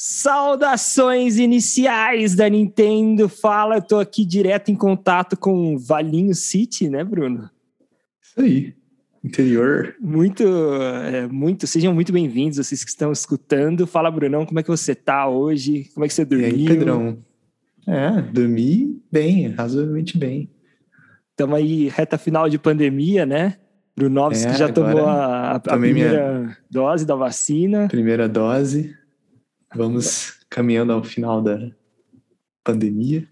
Saudações iniciais da Nintendo. Fala, eu tô aqui direto em contato com Valinho City, né, Bruno? Isso aí. Interior. Muito, é, muito. Sejam muito bem-vindos, vocês que estão escutando. Fala, Brunão, como é que você tá hoje? Como é que você dormiu? E aí, Pedrão? É, dormi bem, razoavelmente bem. Estamos aí, reta final de pandemia, né? Brunovski é, já tomou a, a primeira dose da vacina. Primeira dose. Vamos caminhando ao final da pandemia.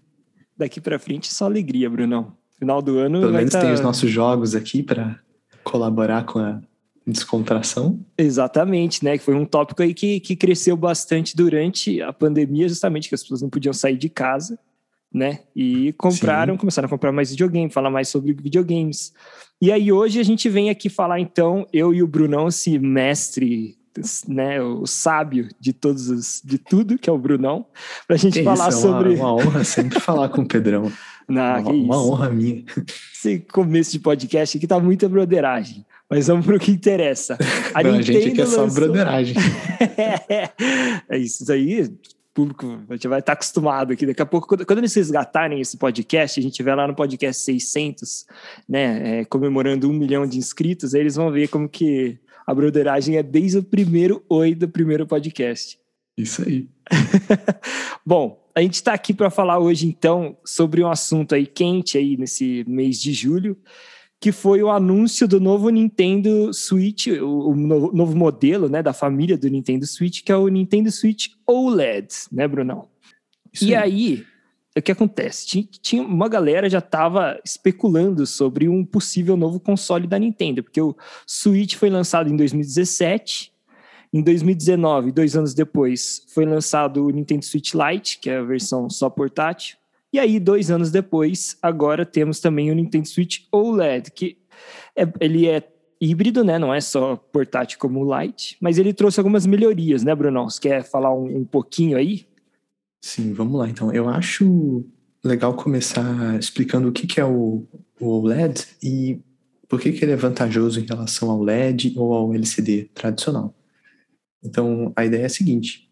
Daqui para frente só alegria, Brunão. Final do ano. Pelo menos tá... tem os nossos jogos aqui para colaborar com a descontração. Exatamente, né? Que foi um tópico aí que, que cresceu bastante durante a pandemia, justamente que as pessoas não podiam sair de casa, né? E compraram, Sim. começaram a comprar mais videogame, falar mais sobre videogames. E aí hoje a gente vem aqui falar então, eu e o Brunão, esse mestre né, o sábio de todos os, de tudo, que é o Brunão, para a gente que falar isso, é uma, sobre. uma honra sempre falar com o Pedrão. Não, uma, uma honra minha. Esse começo de podcast aqui tá muita broderagem. Mas vamos para o que interessa. A, Não, a gente quer lançou... só broderagem. é, é isso aí. O público já vai estar acostumado aqui. Daqui a pouco, quando, quando eles resgatarem esse podcast, a gente vai lá no podcast 600, né, é, comemorando um milhão de inscritos, aí eles vão ver como que a broderagem é desde o primeiro oi do primeiro podcast. Isso aí. Bom, a gente está aqui para falar hoje, então, sobre um assunto aí quente aí nesse mês de julho, que foi o anúncio do novo Nintendo Switch, o, novo, modelo, né, da família do Nintendo Switch, que é o Nintendo Switch OLED, né, Brunão? Isso e aí, aí o que acontece? Tinha, uma galera já estava especulando sobre um possível novo console da Nintendo, porque o Switch foi lançado em 2017 em 2019, dois anos depois, foi lançado o Nintendo Switch Lite, que é a versão só portátil. E aí, dois anos depois, agora temos também o Nintendo Switch OLED, que é, ele é híbrido, né? Não é só portátil como o Lite, mas ele trouxe algumas melhorias, né, Bruno? Você quer falar um, um pouquinho aí? Sim, vamos lá. Então, eu acho legal começar explicando o que, que é o, o OLED e por que, que ele é vantajoso em relação ao LED ou ao LCD tradicional. Então, a ideia é a seguinte: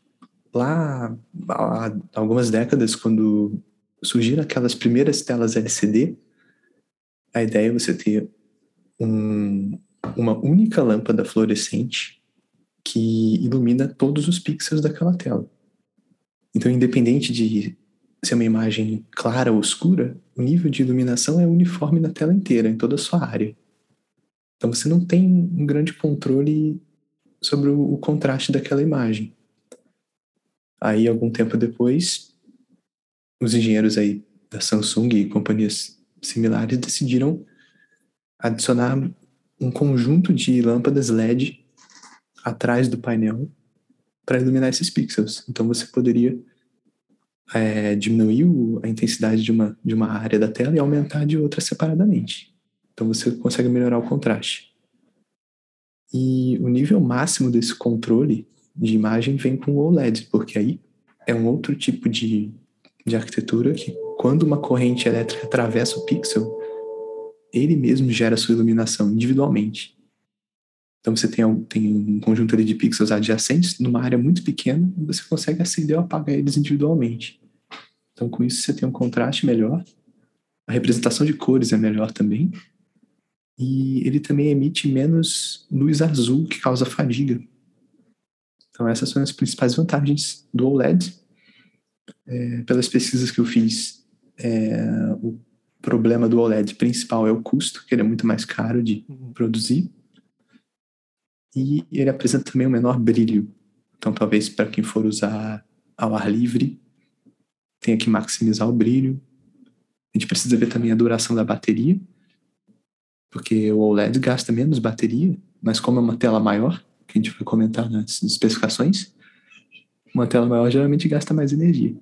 lá há algumas décadas, quando surgiram aquelas primeiras telas LCD, a ideia é você ter um, uma única lâmpada fluorescente que ilumina todos os pixels daquela tela. Então, independente de ser uma imagem clara ou escura, o nível de iluminação é uniforme na tela inteira, em toda a sua área. Então, você não tem um grande controle sobre o, contraste daquela imagem. Aí, algum tempo depois, os engenheiros aí da Samsung e companhias similares decidiram adicionar um conjunto de lâmpadas LED atrás do painel para iluminar esses pixels. Então você poderia é, diminuir a intensidade de uma, de uma área da tela e aumentar de outra separadamente. Então você consegue melhorar o contraste. E o nível máximo desse controle de imagem vem com o OLED, porque aí é um outro tipo de, de arquitetura que, quando uma corrente elétrica atravessa o pixel, ele mesmo gera sua iluminação individualmente. Então você tem, tem um conjunto de pixels adjacentes numa área muito pequena você consegue acender ou apagar eles individualmente. Então com isso você tem um contraste melhor, a representação de cores é melhor também, e ele também emite menos luz azul que causa fadiga. Então essas são as principais vantagens do OLED. É, pelas pesquisas que eu fiz, é, o problema do OLED principal é o custo, que ele é muito mais caro de uhum. produzir. E ele apresenta também um menor brilho. Então talvez para quem for usar ao ar livre, tenha que maximizar o brilho. A gente precisa ver também a duração da bateria, porque o OLED gasta menos bateria, mas como é uma tela maior, que a gente vai comentar nas especificações, uma tela maior geralmente gasta mais energia.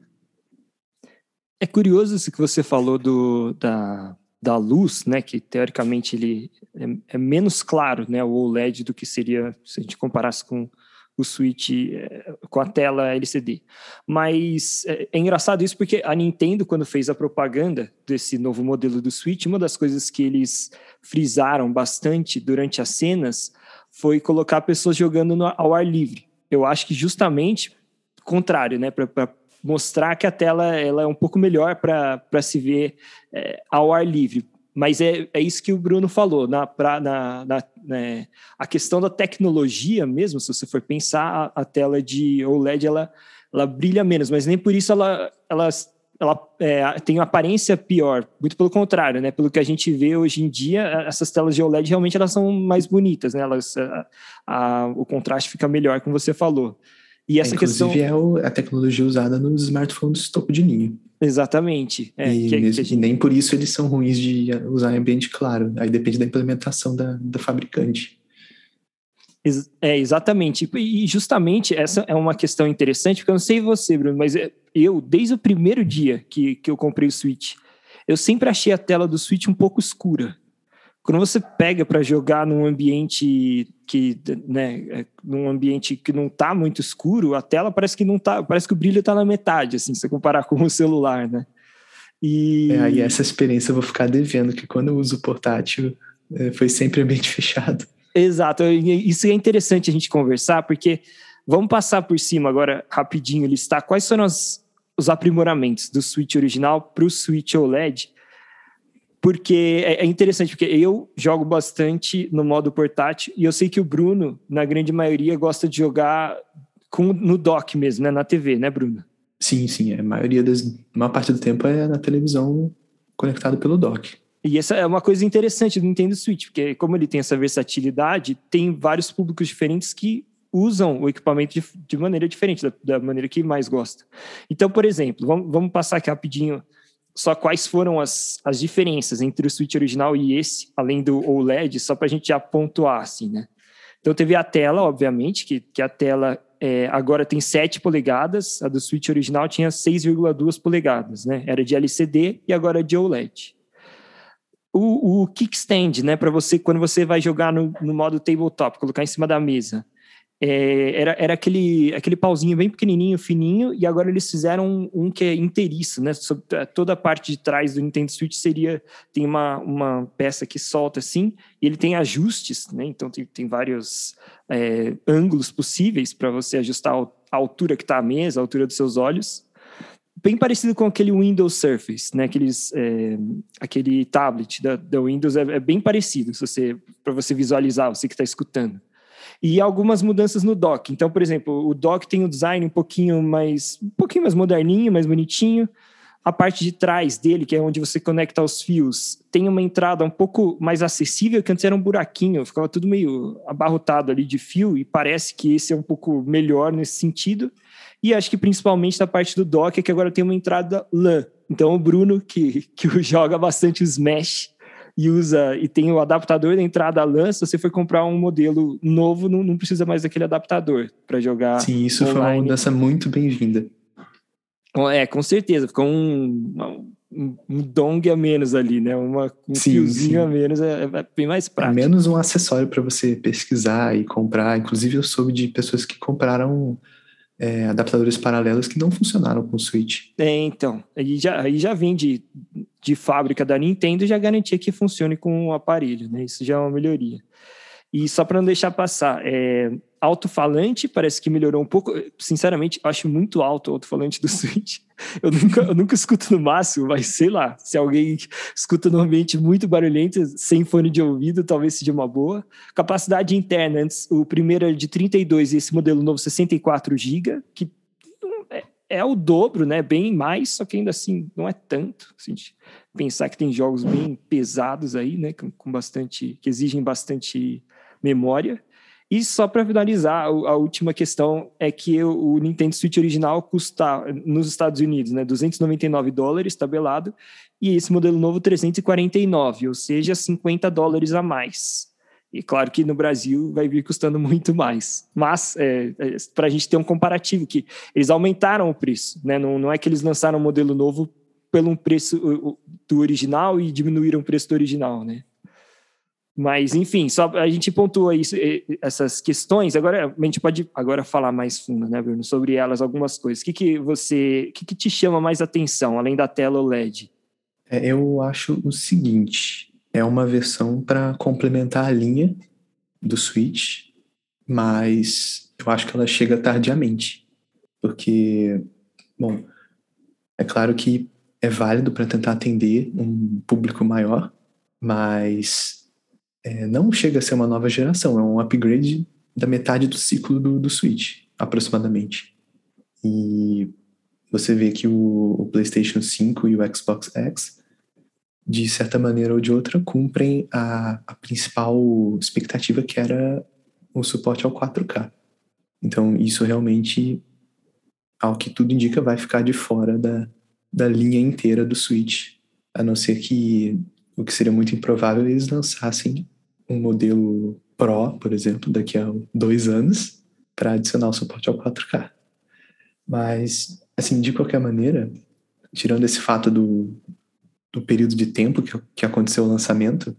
É curioso isso que você falou do, da, da luz, né, que teoricamente ele é, é, menos claro, né, o OLED do que seria se a gente comparasse com o Switch é, com a tela LCD. Mas é, é, engraçado isso porque a Nintendo, quando fez a propaganda desse novo modelo do Switch, uma das coisas que eles frisaram bastante durante as cenas foi colocar pessoas jogando no, ao ar livre. Eu acho que justamente contrário, né? Para mostrar que a tela ela é um pouco melhor para se ver é, ao ar livre. Mas é, é isso que o Bruno falou. Na, pra, na, na né, a questão da tecnologia mesmo, se você for pensar, a, a tela de OLED ela, ela brilha menos, mas nem por isso ela, ela, ela é, tem uma aparência pior. Muito pelo contrário, né? Pelo que a gente vê hoje em dia, essas telas de OLED realmente elas são mais bonitas, né? Elas, a, a, o contraste fica melhor, como você falou. E essa é, Inclusive questão... é o, a tecnologia usada nos smartphones topo de linha. Exatamente. É, e, que, mesmo, que gente... nem por isso eles são ruins de usar em ambiente claro. Aí depende da implementação da, da fabricante. É, exatamente. E justamente essa é uma questão interessante, porque eu não sei você, Bruno, mas eu, desde o primeiro dia que, que eu comprei o Switch, eu sempre achei a tela do Switch um pouco escura. Quando você pega para jogar num ambiente que, né, é, num ambiente que não está muito escuro, a tela parece que não tá, parece que o brilho está na metade, assim, se você comparar com o celular, né? E é, aí essa experiência eu vou ficar devendo, que quando eu uso o portátil, é, foi sempre ambiente fechado. Exato, isso é interessante a gente conversar, porque vamos passar por cima agora rapidinho, listar quais foram as, os aprimoramentos do Switch original para o Switch OLED porque é, é interessante, porque eu jogo bastante no modo portátil e eu sei que o Bruno, na grande maioria, gosta de jogar com, no dock mesmo, né? Na TV, né, Bruno? Sim, sim. A maioria das. A maior parte do tempo é na televisão conectado pelo dock. E essa é uma coisa interessante do Nintendo Switch, porque como ele tem essa versatilidade, tem vários públicos diferentes que usam o equipamento de, de maneira diferente, da, da, maneira que mais gosta. Então, por exemplo, vamos, vamos passar aqui rapidinho só quais foram as, as diferenças entre o Switch original e esse, além do OLED, só para a gente já pontuar, assim, né? Então teve a tela, obviamente, que, que a tela é, agora tem 7 polegadas, a do Switch original tinha 6,2 polegadas, né? Era de LCD e agora é de OLED. O, o kickstand, né, para você, quando você vai jogar no, no modo tabletop, colocar em cima da mesa, é, era, era aquele, aquele pauzinho bem pequenininho, fininho, e agora eles fizeram um, um que é inteiriço, né? É, toda a parte de trás do Nintendo Switch seria tem uma, uma peça que solta assim, e ele tem ajustes, né? Então tem, tem vários é, ângulos possíveis para você ajustar a altura que está a mesa, a altura dos seus olhos. Bem parecido com aquele Windows Surface, né? Aqueles, é, aquele tablet da, da Windows é, é bem parecido, se você para você visualizar, você que está escutando e algumas mudanças no dock. Então, por exemplo, o dock tem um design um pouquinho mais, um pouquinho mais moderninho, mais bonitinho. A parte de trás dele, que é onde você conecta os fios, tem uma entrada um pouco mais acessível, que antes era um buraquinho, ficava tudo meio abarrotado ali de fio, e parece que esse é um pouco melhor nesse sentido. E acho que principalmente na parte do dock, é que agora tem uma entrada LAN. Então o Bruno, que, que joga bastante os Smash, e usa e tem o adaptador da entrada LAN, se você for comprar um modelo novo, não, não precisa mais daquele adaptador para jogar. Sim, isso online. foi uma mudança muito bem-vinda. É, com certeza, ficou um, um, um dong a menos ali, né? Uma, um sim, fiozinho sim. a menos é, é, bem mais é prático. É menos um acessório para você pesquisar e comprar. Inclusive, eu soube de pessoas que compraram é, adaptadores paralelos que não funcionaram com o Switch. É, então. Aí já, aí já vem de, de fábrica da Nintendo já garantia que funcione com o aparelho, né? Isso já é uma melhoria. E só para não deixar passar, é, alto-falante parece que melhorou um pouco. Sinceramente, acho muito alto o alto-falante do Switch. Eu nunca, eu nunca escuto no máximo, mas sei lá, se alguém escuta no ambiente muito barulhento, sem fone de ouvido, talvez seja uma boa. Capacidade interna, antes, o primeiro é de 32 e esse modelo novo 64 GB, que é, é, o dobro, né? Bem mais, só que ainda assim não é tanto. Assim, pensar que tem jogos bem pesados aí, né? Com bastante, que exigem bastante memória. E só para finalizar, a última questão é que o Nintendo Switch original custa nos Estados Unidos, né, 299 dólares tabelado, e esse modelo novo 349, ou seja, 50 dólares a mais. E claro que no Brasil vai vir custando muito mais. Mas, é, é, para a gente ter um comparativo, que eles aumentaram o preço, né? Não, não é que eles lançaram um modelo novo pelo preço do original e diminuíram o preço do original, né? Mas, enfim, só a gente pontua isso, essas questões. Agora a gente pode agora falar mais fundo, né, Bruno, sobre elas, algumas coisas. O que, que você. O que, que te chama mais atenção, além da tela OLED? É, eu acho o seguinte: é uma versão para complementar a linha do Switch, mas eu acho que ela chega tardiamente. Porque, bom, é claro que é válido para tentar atender um público maior, mas é, não chega a ser uma nova geração, é um upgrade da metade do ciclo do, do Switch, aproximadamente. E você vê que o, o PlayStation 5 e o Xbox X, de certa maneira ou de outra, cumprem a, a principal expectativa que era o suporte ao 4K. Então, isso realmente, ao que tudo indica, vai ficar de fora da, da linha inteira do Switch, a não ser que o que seria muito improvável eles lançassem um modelo Pro, por exemplo, daqui a dois anos, para adicionar o suporte ao 4K. Mas, assim, de qualquer maneira, tirando esse fato do, do período de tempo que, que aconteceu o lançamento,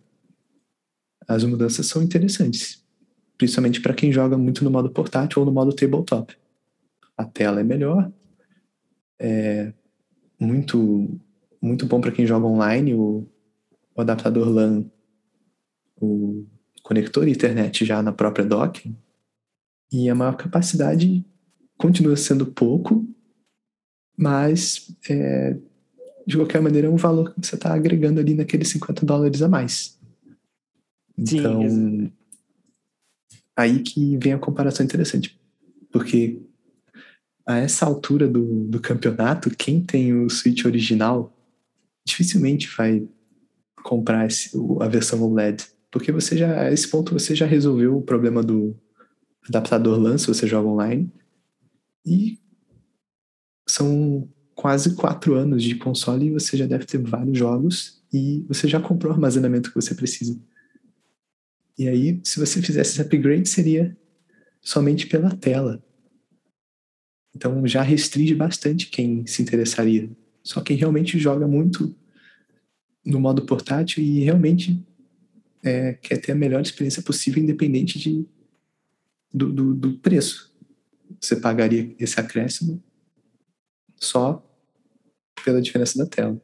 as mudanças são interessantes. Principalmente para quem joga muito no modo portátil ou no modo tabletop. A tela é melhor, é, muito muito bom para quem joga online, o, o, adaptador LAN, o conector internet já na própria dock, e a maior capacidade continua sendo pouco, mas é, de qualquer maneira é um valor que você está agregando ali naqueles 50 dólares a mais. Então, Sim, aí que vem a comparação interessante, porque a essa altura do, do campeonato, quem tem o Switch original dificilmente vai comprar esse, a versão OLED. Porque você já, a esse ponto, você já resolveu o problema do adaptador LAN se você joga online. E são quase quatro anos de console e você já deve ter vários jogos e você já comprou o armazenamento que você precisa. E aí, se você fizesse esse upgrade, seria somente pela tela. Então já restringe bastante quem se interessaria. Só quem realmente joga muito no modo portátil e realmente é, quer ter a melhor experiência possível, independente de, do, do, do preço. Você pagaria esse acréscimo só pela diferença da tela.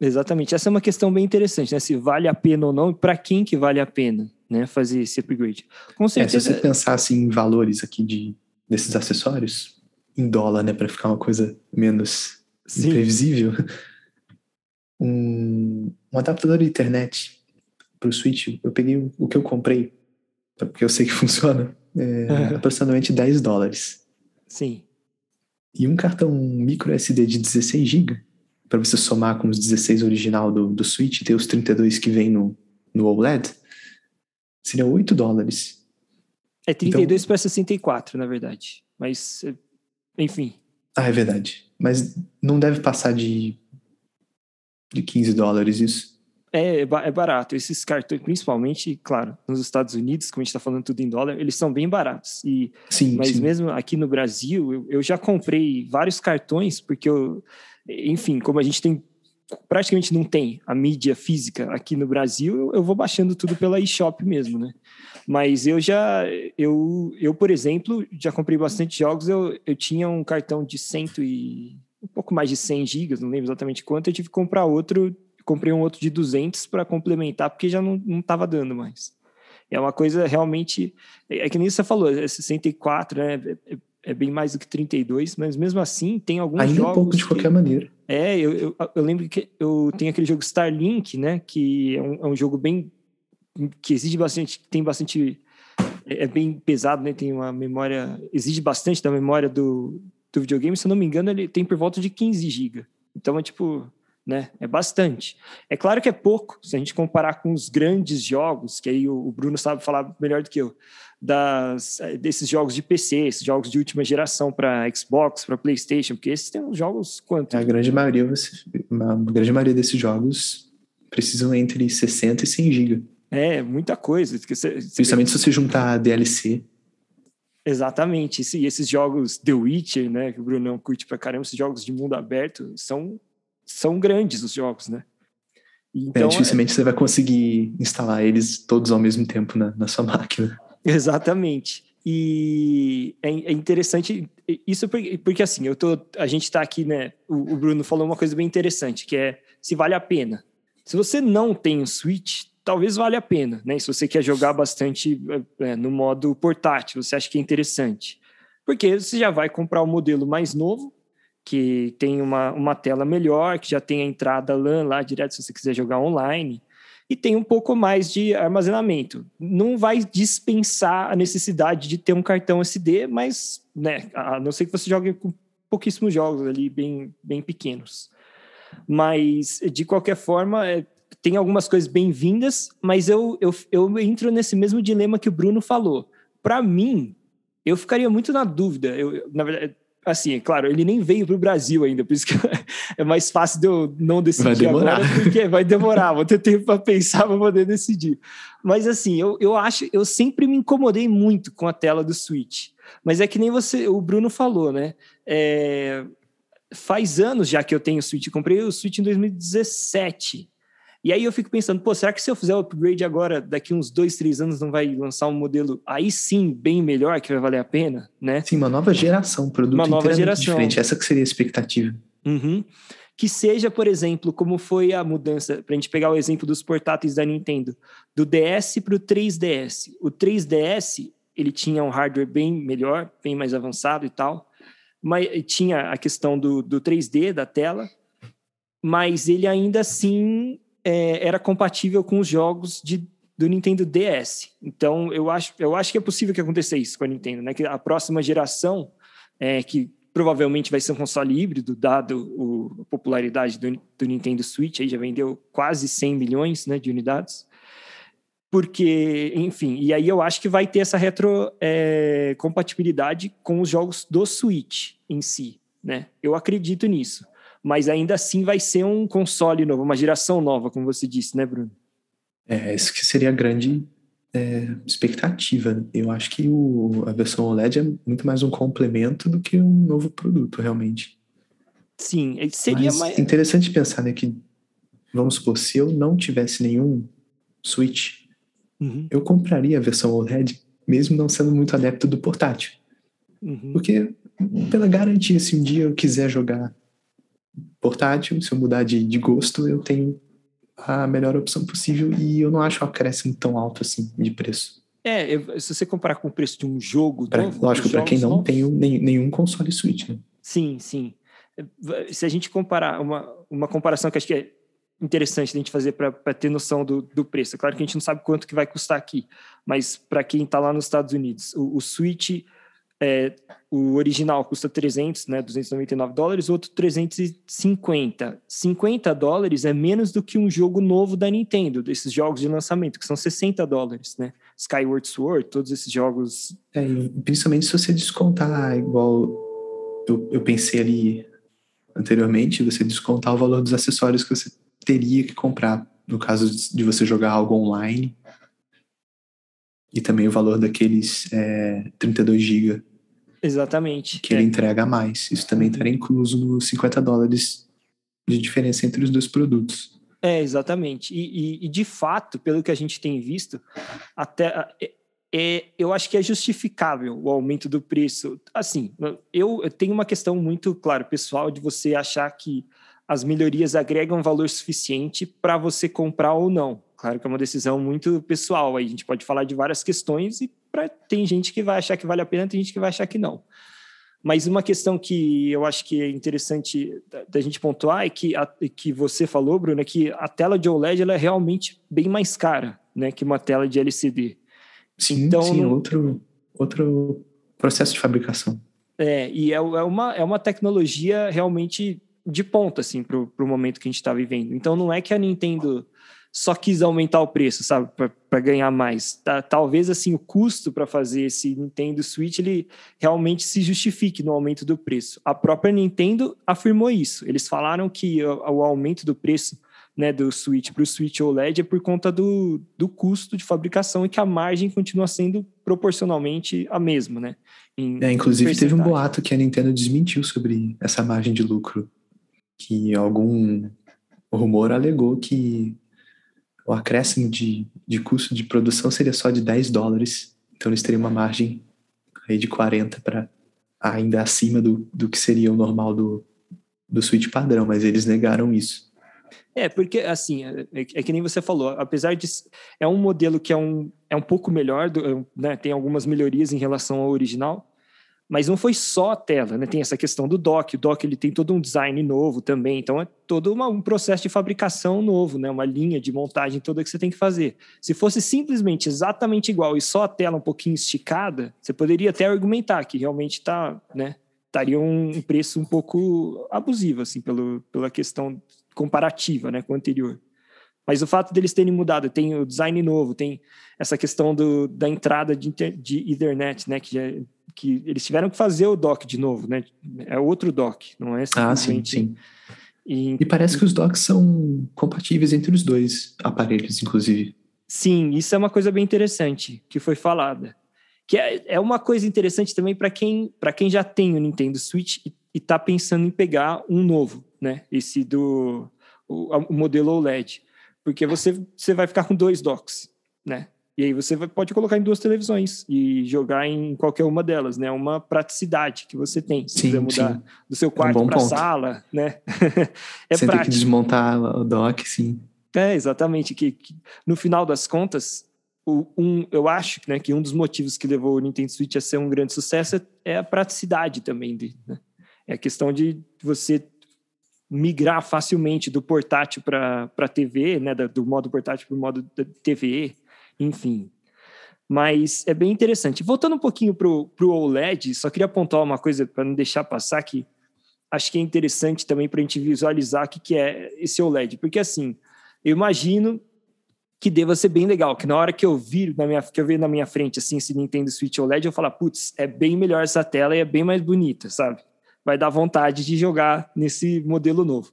Exatamente. Essa é uma questão bem interessante, né? Se vale a pena ou não, para quem que vale a pena, né? Fazer esse upgrade. Com certeza. É, se você pensasse em valores aqui de desses acessórios em dólar, né, para ficar uma coisa menos Sim. imprevisível. Um, um adaptador de internet para o Switch, eu peguei o, o, que eu comprei, porque eu sei que funciona, é aproximadamente 10 dólares. Sim. E um cartão micro SD de 16 GB, para você somar com os 16 original do, do Switch e ter os 32 que vem no, no OLED, seria 8 dólares. É 32 então, para 64, na verdade. Mas, enfim. Ah, é verdade. Mas não deve passar de, de 15 dólares isso. É, é barato. Esses cartões, principalmente, claro, nos Estados Unidos, como a gente está falando tudo em dólar, eles são bem baratos. E, sim, mas sim. mesmo aqui no Brasil, eu, eu já comprei vários cartões, porque eu, enfim, como a gente tem praticamente não tem a mídia física aqui no Brasil, eu, eu vou baixando tudo pela eShop mesmo, né? Mas eu já, eu, eu por exemplo, já comprei bastante jogos. Eu, eu tinha um cartão de cento e um pouco mais de 100 gigas, não lembro exatamente quanto. Eu tive que comprar outro, comprei um outro de 200 para complementar, porque já não estava dando mais. É uma coisa realmente, é, é que nem você falou, é 64, né? É, é, é bem mais do que 32, mas mesmo assim tem alguns Ainda jogos. Ainda pouco de que, qualquer maneira. É, eu, eu, eu, lembro que eu tenho aquele jogo Starlink, né? Que é um, é um jogo bem que exige bastante, tem bastante é, é bem pesado, né? Tem uma memória, exige bastante da memória do, do videogame. Se eu não me engano, ele tem por volta de 15 GB. Então é tipo, né? É bastante. É claro que é pouco se a gente comparar com os grandes jogos, que aí o, Bruno sabe falar melhor do que eu, das, é, desses jogos de PC, esses jogos de última geração para Xbox, para PlayStation, porque esses têm uns jogos quanto? A grande maioria, a grande maioria desses jogos precisam entre 60 e 100 GB. É, muita coisa. Principalmente se você juntar a DLC. Exatamente. E esses jogos The Witcher, né, que o Brunão curte pra caramba, esses jogos de mundo aberto, são, são grandes os jogos, né? Então, é, dificilmente é... você vai conseguir instalar eles todos ao mesmo tempo na, na sua máquina. Exatamente. E é, é interessante isso porque, porque, assim, eu tô, a gente está aqui, né? O, o Bruno falou uma coisa bem interessante, que é se vale a pena. Se você não tem um Switch, talvez valha a pena, né? Se você quer jogar bastante é, no modo portátil, você acha que é interessante. Porque você já vai comprar o um modelo mais novo, que tem uma, uma tela melhor, que já tem a entrada LAN lá direto se você quiser jogar online, e tem um pouco mais de armazenamento. Não vai dispensar a necessidade de ter um cartão SD, mas né, a não ser que você jogue com pouquíssimos jogos ali, bem, bem pequenos. Mas, de qualquer forma, é, tem algumas coisas bem-vindas, mas eu, eu, eu entro nesse mesmo dilema que o Bruno falou. Para mim, eu ficaria muito na dúvida. Eu, na verdade, assim, é claro, ele nem veio para o Brasil ainda, por isso que é mais fácil de eu não decidir agora, porque vai demorar, vou ter tempo para pensar para poder decidir. Mas assim, eu, eu acho, eu sempre me incomodei muito com a tela do Switch. Mas é que nem você, o Bruno falou, né? É, faz anos já que eu tenho o Switch, comprei o Switch em 2017. E aí eu fico pensando, pô, será que se eu fizer o upgrade agora, daqui uns dois, três anos, não vai lançar um modelo aí sim bem melhor, que vai valer a pena, né? Sim, uma nova geração, produto uma nova geração. diferente. Essa que seria a expectativa. Uhum. Que seja, por exemplo, como foi a mudança, para a gente pegar o exemplo dos portáteis da Nintendo, do DS para o 3DS. O 3DS, ele tinha um hardware bem melhor, bem mais avançado e tal, mas tinha a questão do, do 3D da tela, mas ele ainda assim é, era compatível com os jogos de, do Nintendo DS. Então, eu acho, eu acho que é possível que aconteça isso com a Nintendo, né? Que a próxima geração, é, que provavelmente vai ser um console híbrido, dado o, a popularidade do, do, Nintendo Switch, aí já vendeu quase 100 milhões né, de unidades. Porque, enfim, e aí eu acho que vai ter essa retrocompatibilidade é, com os jogos do Switch em si, né? Eu acredito nisso mas ainda assim vai ser um console novo, uma geração nova, como você disse, né, Bruno? É, isso que seria a grande é, expectativa. Eu acho que o, a versão OLED é muito mais um complemento do que um novo produto, realmente. Sim, seria Mas mais. Interessante pensar, né, que, vamos supor, se eu não tivesse nenhum Switch, uhum. eu compraria a versão OLED, mesmo não sendo muito adepto do portátil. Uhum. Porque, pela garantia, se um dia eu quiser jogar portátil, se eu mudar de, de gosto, eu tenho a melhor opção possível e eu não acho o acréscimo tão alto assim de preço. É, se você comparar com o preço de um jogo. Pra, novo, lógico, para quem não novos, tem nenhum console Switch, né? Sim, sim. Se a gente comparar, uma, uma comparação que acho que é interessante a gente fazer para ter noção do, do preço. É claro que a gente não sabe quanto que vai custar aqui, mas para quem está lá nos Estados Unidos, o, o Switch é, o original custa 300, né, 299 dólares, o outro 350. 50 dólares é menos do que um jogo novo da Nintendo, desses jogos de lançamento, que são 60 dólares, né? Skyward Sword, todos esses jogos. É, principalmente se você descontar, igual eu, eu pensei ali anteriormente, você descontar o valor dos acessórios que você teria que comprar, no caso de você jogar algo online. E também o valor daqueles é, 32 GB Exatamente. Que é. ele entrega mais. Isso também estaria incluso nos 50 dólares de diferença entre os dois produtos. É, exatamente. E, e, e de fato, pelo que a gente tem visto, até é, é, eu acho que é justificável o aumento do preço. Assim, eu, eu tenho uma questão muito, claro, pessoal, de você achar que as melhorias agregam valor suficiente para você comprar ou não. Claro que é uma decisão muito pessoal. Aí a gente pode falar de várias questões e pra, tem gente que vai achar que vale a pena, tem gente que vai achar que não. Mas uma questão que eu acho que é interessante da, da gente pontuar é que, a, que você falou, Bruno, é que a tela de OLED ela é realmente bem mais cara né, que uma tela de LCD. Sim, então, sim, não... outro, outro processo de fabricação. É, e é, é, uma, é uma tecnologia realmente de ponta, assim, para o momento que a gente está vivendo. Então, não é que a Nintendo só quis aumentar o preço, sabe, para ganhar mais. Tá, talvez assim o custo para fazer esse Nintendo Switch ele realmente se justifique no aumento do preço. A própria Nintendo afirmou isso. Eles falaram que o, o aumento do preço né, do Switch para o Switch OLED é por conta do, do custo de fabricação e que a margem continua sendo proporcionalmente a mesma, né? Em, é, inclusive teve um boato que a Nintendo desmentiu sobre essa margem de lucro, que algum rumor alegou que o acréscimo de, de custo de produção seria só de 10 dólares. Então eles teriam uma margem aí de 40 para ainda acima do, do que seria o normal do, do Switch padrão, mas eles negaram isso. É, porque assim, é, é, é, que nem você falou, apesar de é um modelo que é um, é um pouco melhor, do, né, tem algumas melhorias em relação ao original, Mas não foi só a tela, né? Tem essa questão do dock. O dock ele tem todo um design novo também. Então é todo uma, um processo de fabricação novo, né? Uma linha de montagem toda que você tem que fazer. Se fosse simplesmente exatamente igual e só a tela um pouquinho esticada, você poderia até argumentar que realmente está, né? Estaria um preço um pouco abusivo, assim, pelo, pela questão comparativa, né, com o anterior. Mas o fato deles terem mudado, tem o design novo, tem essa questão do, da entrada de, de Ethernet, né? Que, já, que eles tiveram que fazer o dock de novo, né? É outro dock, não é Ah, sim, sim. E, e parece que os docks são compatíveis entre os dois aparelhos, inclusive. Sim, isso é uma coisa bem interessante que foi falada. Que é, é uma coisa interessante também para quem, quem já tem o Nintendo Switch e está pensando em pegar um novo, né? Esse do o, o modelo OLED porque você, você vai ficar com dois docks, né? E aí você pode colocar em duas televisões e jogar em qualquer uma delas, né? Uma praticidade que você tem. Se sim, quiser mudar sim. do seu quarto é um para a sala, né? é Sem prático. ter que desmontar o dock, sim. É, exatamente. Que, que no final das contas, o, um, eu acho né, que um dos motivos que levou o Nintendo Switch a ser um grande sucesso é, é a praticidade também dele, né? É a questão de você migrar facilmente do portátil para a TV, né, do modo portátil para o modo TV, enfim. Mas é bem interessante. Voltando um pouquinho para o OLED, só queria apontar uma coisa para não deixar passar que acho que é interessante também para a gente visualizar o que, que é esse OLED, porque assim, eu imagino que deva ser bem legal, que na hora que eu vir na minha, que eu ver na minha frente assim esse Nintendo Switch OLED, eu falo, putz, é bem melhor essa tela e é bem mais bonita, sabe? vai dar vontade de jogar nesse modelo novo.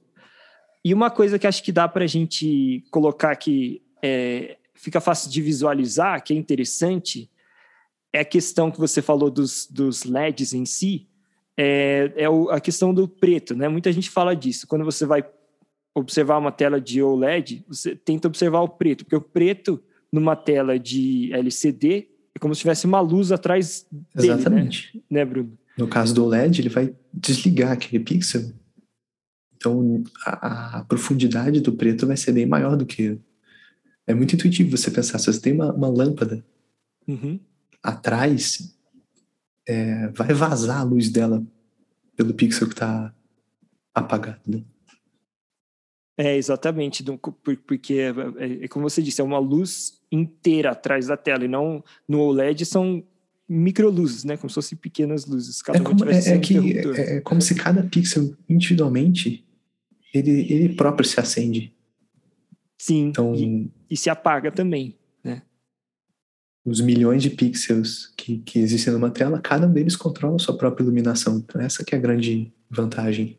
E uma coisa que acho que dá para a gente colocar que é, fica fácil de visualizar, que é interessante, é a questão que você falou dos, dos LEDs em si, é, é o, a questão do preto, né? Muita gente fala disso. Quando você vai observar uma tela de OLED, você tenta observar o preto, porque o preto numa tela de LCD é como se tivesse uma luz atrás dele, né? Exatamente. Né, né Bruno? No caso do OLED, ele vai desligar aquele pixel. Então, a, a, profundidade do preto vai ser bem maior do que. É muito intuitivo você pensar. Se você tem uma, uma lâmpada uhum. atrás, é, vai vazar a luz dela pelo pixel que está apagado. Né? É, exatamente, porque, é, é, é, como você disse, é uma luz inteira atrás da tela, e não no OLED são microluzes, né? Como se fossem pequenas luzes. Cada é, como, é, é que é, é, como se cada pixel individualmente ele, ele próprio se acende. Sim. Então, e, e se apaga também, né? Os milhões de pixels que, que existem numa tela, cada um deles controla a sua própria iluminação. Então, essa que é a grande vantagem.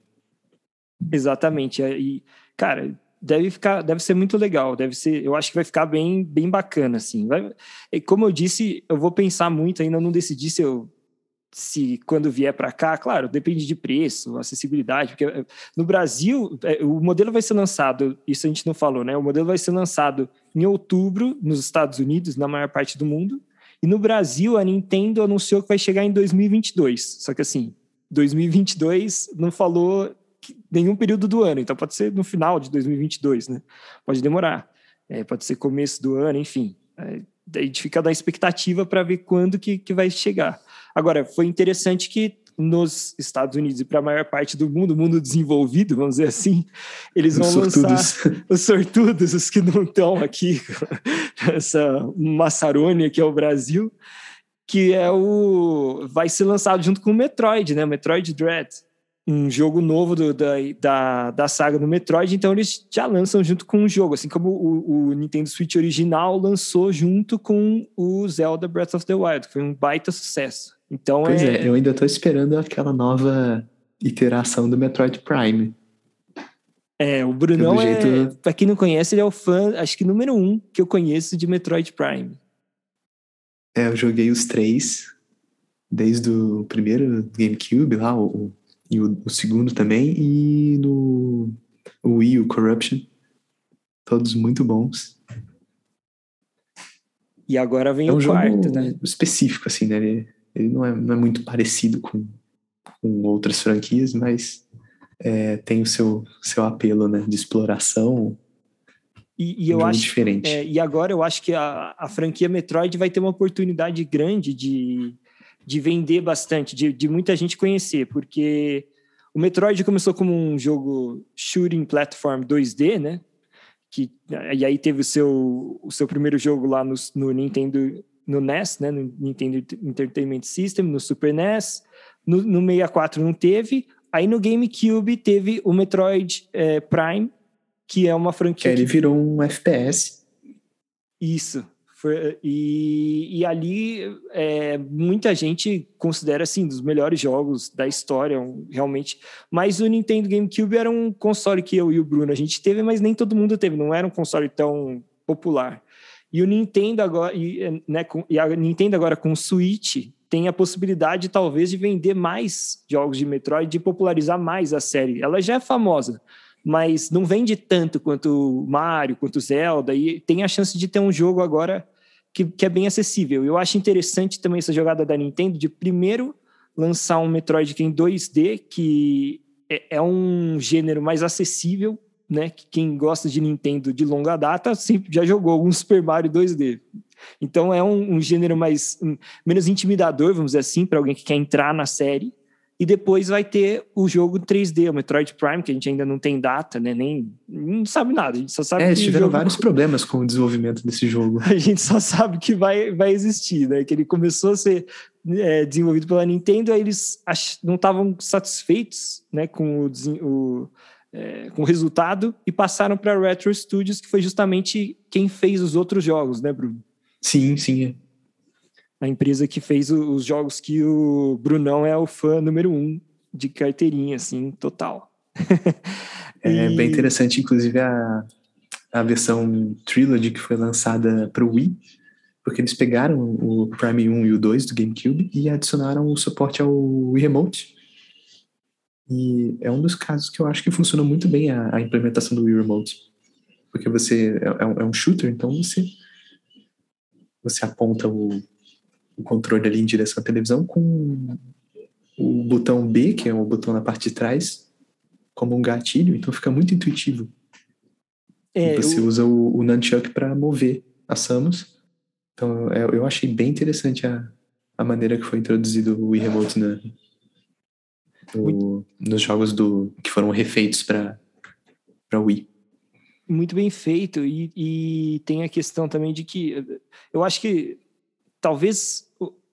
Exatamente. E, cara, deve ficar, deve ser muito legal, deve ser, eu acho que vai ficar bem, bem bacana assim. Vai, e como eu disse, eu vou pensar muito, ainda não decidi se eu se quando vier para cá, claro, depende de preço, acessibilidade, porque eh, no Brasil eh, o modelo vai ser lançado, isso a gente não falou, né? O modelo vai ser lançado em outubro nos Estados Unidos, na maior parte do mundo, e no Brasil a Nintendo anunciou que vai chegar em 2022. Só que assim, 2022 não falou nenhum período do ano, então pode ser no final de 2022, né? Pode demorar, é, pode ser começo do ano, enfim. É, a gente fica da expectativa para ver quando que, que vai chegar. Agora, foi interessante que nos Estados Unidos e para a maior parte do mundo, mundo desenvolvido, vamos dizer assim, eles vão os lançar os sortudos, os que não estão aqui, essa maçarônia que é o Brasil, que é o vai ser lançado junto com o Metroid, né? Metroid Dread um jogo novo do, da, da, da, saga do Metroid, então eles já lançam junto com o jogo, assim como o, o, Nintendo Switch original lançou junto com o Zelda Breath of the Wild, que foi um baita sucesso. Então pois é... é eu ainda estou esperando aquela nova iteração do Metroid Prime. É, o Brunão é, jeito... pra quem não conhece, ele é o fã, acho que número um que eu conheço de Metroid Prime. É, eu joguei os três, desde o primeiro GameCube lá, o e o, o segundo também, e no o Wii, o Corruption. Todos muito bons. E agora vem é um o quarto, né? específico, assim, né? Ele, ele não, é, não é muito parecido com, com outras franquias, mas é, tem o seu, seu apelo, né? De exploração. E, e eu acho diferente. É, e agora eu acho que a, a franquia Metroid vai ter uma oportunidade grande de de vender bastante, de, de muita gente conhecer, porque o Metroid começou como um jogo shooting platform 2D, né? Que, e aí teve o seu, o seu primeiro jogo lá no, no Nintendo, no NES, né? No Nintendo Entertainment System, no Super NES. No, no 64 não teve. Aí no GameCube teve o Metroid é, Prime, que é uma franquia. Que ele virou um FPS. Isso. E, e ali é, muita gente considera assim dos melhores jogos da história, um, realmente. Mas o Nintendo GameCube era um console que eu e o Bruno a gente teve, mas nem todo mundo teve. Não era um console tão popular. E o Nintendo agora, e, né, com, e a Nintendo agora com o Switch tem a possibilidade talvez de vender mais jogos de Metroid, de popularizar mais a série. Ela já é famosa, mas não vende tanto quanto Mario, quanto Zelda, e tem a chance de ter um jogo agora que, que é bem acessível. Eu acho interessante também essa jogada da Nintendo de primeiro lançar um Metroid que em 2D, que é, é um gênero mais acessível, né? Que quem gosta de Nintendo de longa data sempre já jogou algum Super Mario 2D. Então é um, um gênero mais um, menos intimidador, vamos dizer assim, para alguém que quer entrar na série. E depois vai ter o jogo 3D, o Metroid Prime, que a gente ainda não tem data, né? Nem não sabe nada. A gente só sabe é, que tiveram jogo... vários problemas com o desenvolvimento desse jogo. A gente só sabe que vai, vai existir, né? Que ele começou a ser é, desenvolvido pela Nintendo, aí eles ach... não estavam satisfeitos, né? Com o, o é, com resultado e passaram para Retro Studios, que foi justamente quem fez os outros jogos, né, Bruno? Sim, sim. A empresa que fez os jogos que o Brunão é o fã número um de carteirinha, assim, total. é bem interessante, inclusive, a, a versão Trilogy que foi lançada para o Wii, porque eles pegaram o Prime 1 e o 2 do GameCube e adicionaram o suporte ao Wii Remote. E é um dos casos que eu acho que funcionou muito bem a, a implementação do Wii Remote. Porque você é, é um shooter, então você, você aponta o, o controle ali em direção à televisão com o botão B, que é o botão na parte de trás, como um gatilho, então fica muito intuitivo. É, você eu... usa o, o Nunchuck para mover a Samus. Então eu, eu achei bem interessante a, a maneira que foi introduzido o Wii Remote na, nos jogos do, que foram refeitos para Wii. Muito bem feito, e, e tem a questão também de que eu acho que talvez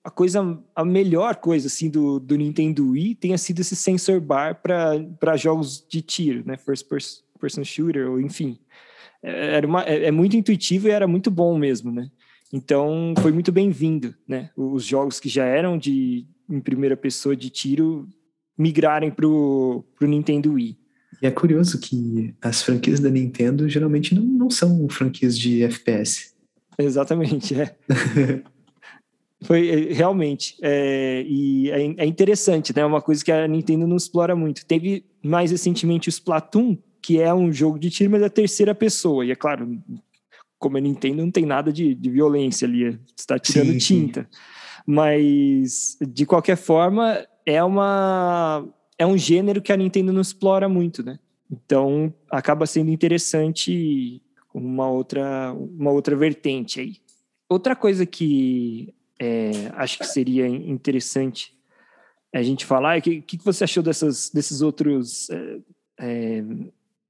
a coisa, a melhor coisa assim do, do Nintendo Wii tenha sido esse sensor bar para jogos de tiro, né? First person shooter, ou enfim. Era uma, é, é, muito intuitivo e era muito bom mesmo, né? Então foi muito bem-vindo, né? Os jogos que já eram de em primeira pessoa de tiro migrarem para o Nintendo Wii. E é curioso que as franquias da Nintendo geralmente não, não são franquias de FPS. Exatamente, é. Foi é, realmente. É, e é, é, interessante, né? É uma coisa que a Nintendo não explora muito. Teve mais recentemente o Splatoon, que é um jogo de tiro, mas é a terceira pessoa. E é claro, como a Nintendo não tem nada de, de violência ali, está tirando sim, tinta. Sim. Mas, de qualquer forma, é uma é um gênero que a Nintendo não explora muito, né? Então, acaba sendo interessante uma outra, uma outra vertente aí. Outra coisa que é, acho que seria interessante a gente falar. O que, que você achou dessas, desses outros é, é,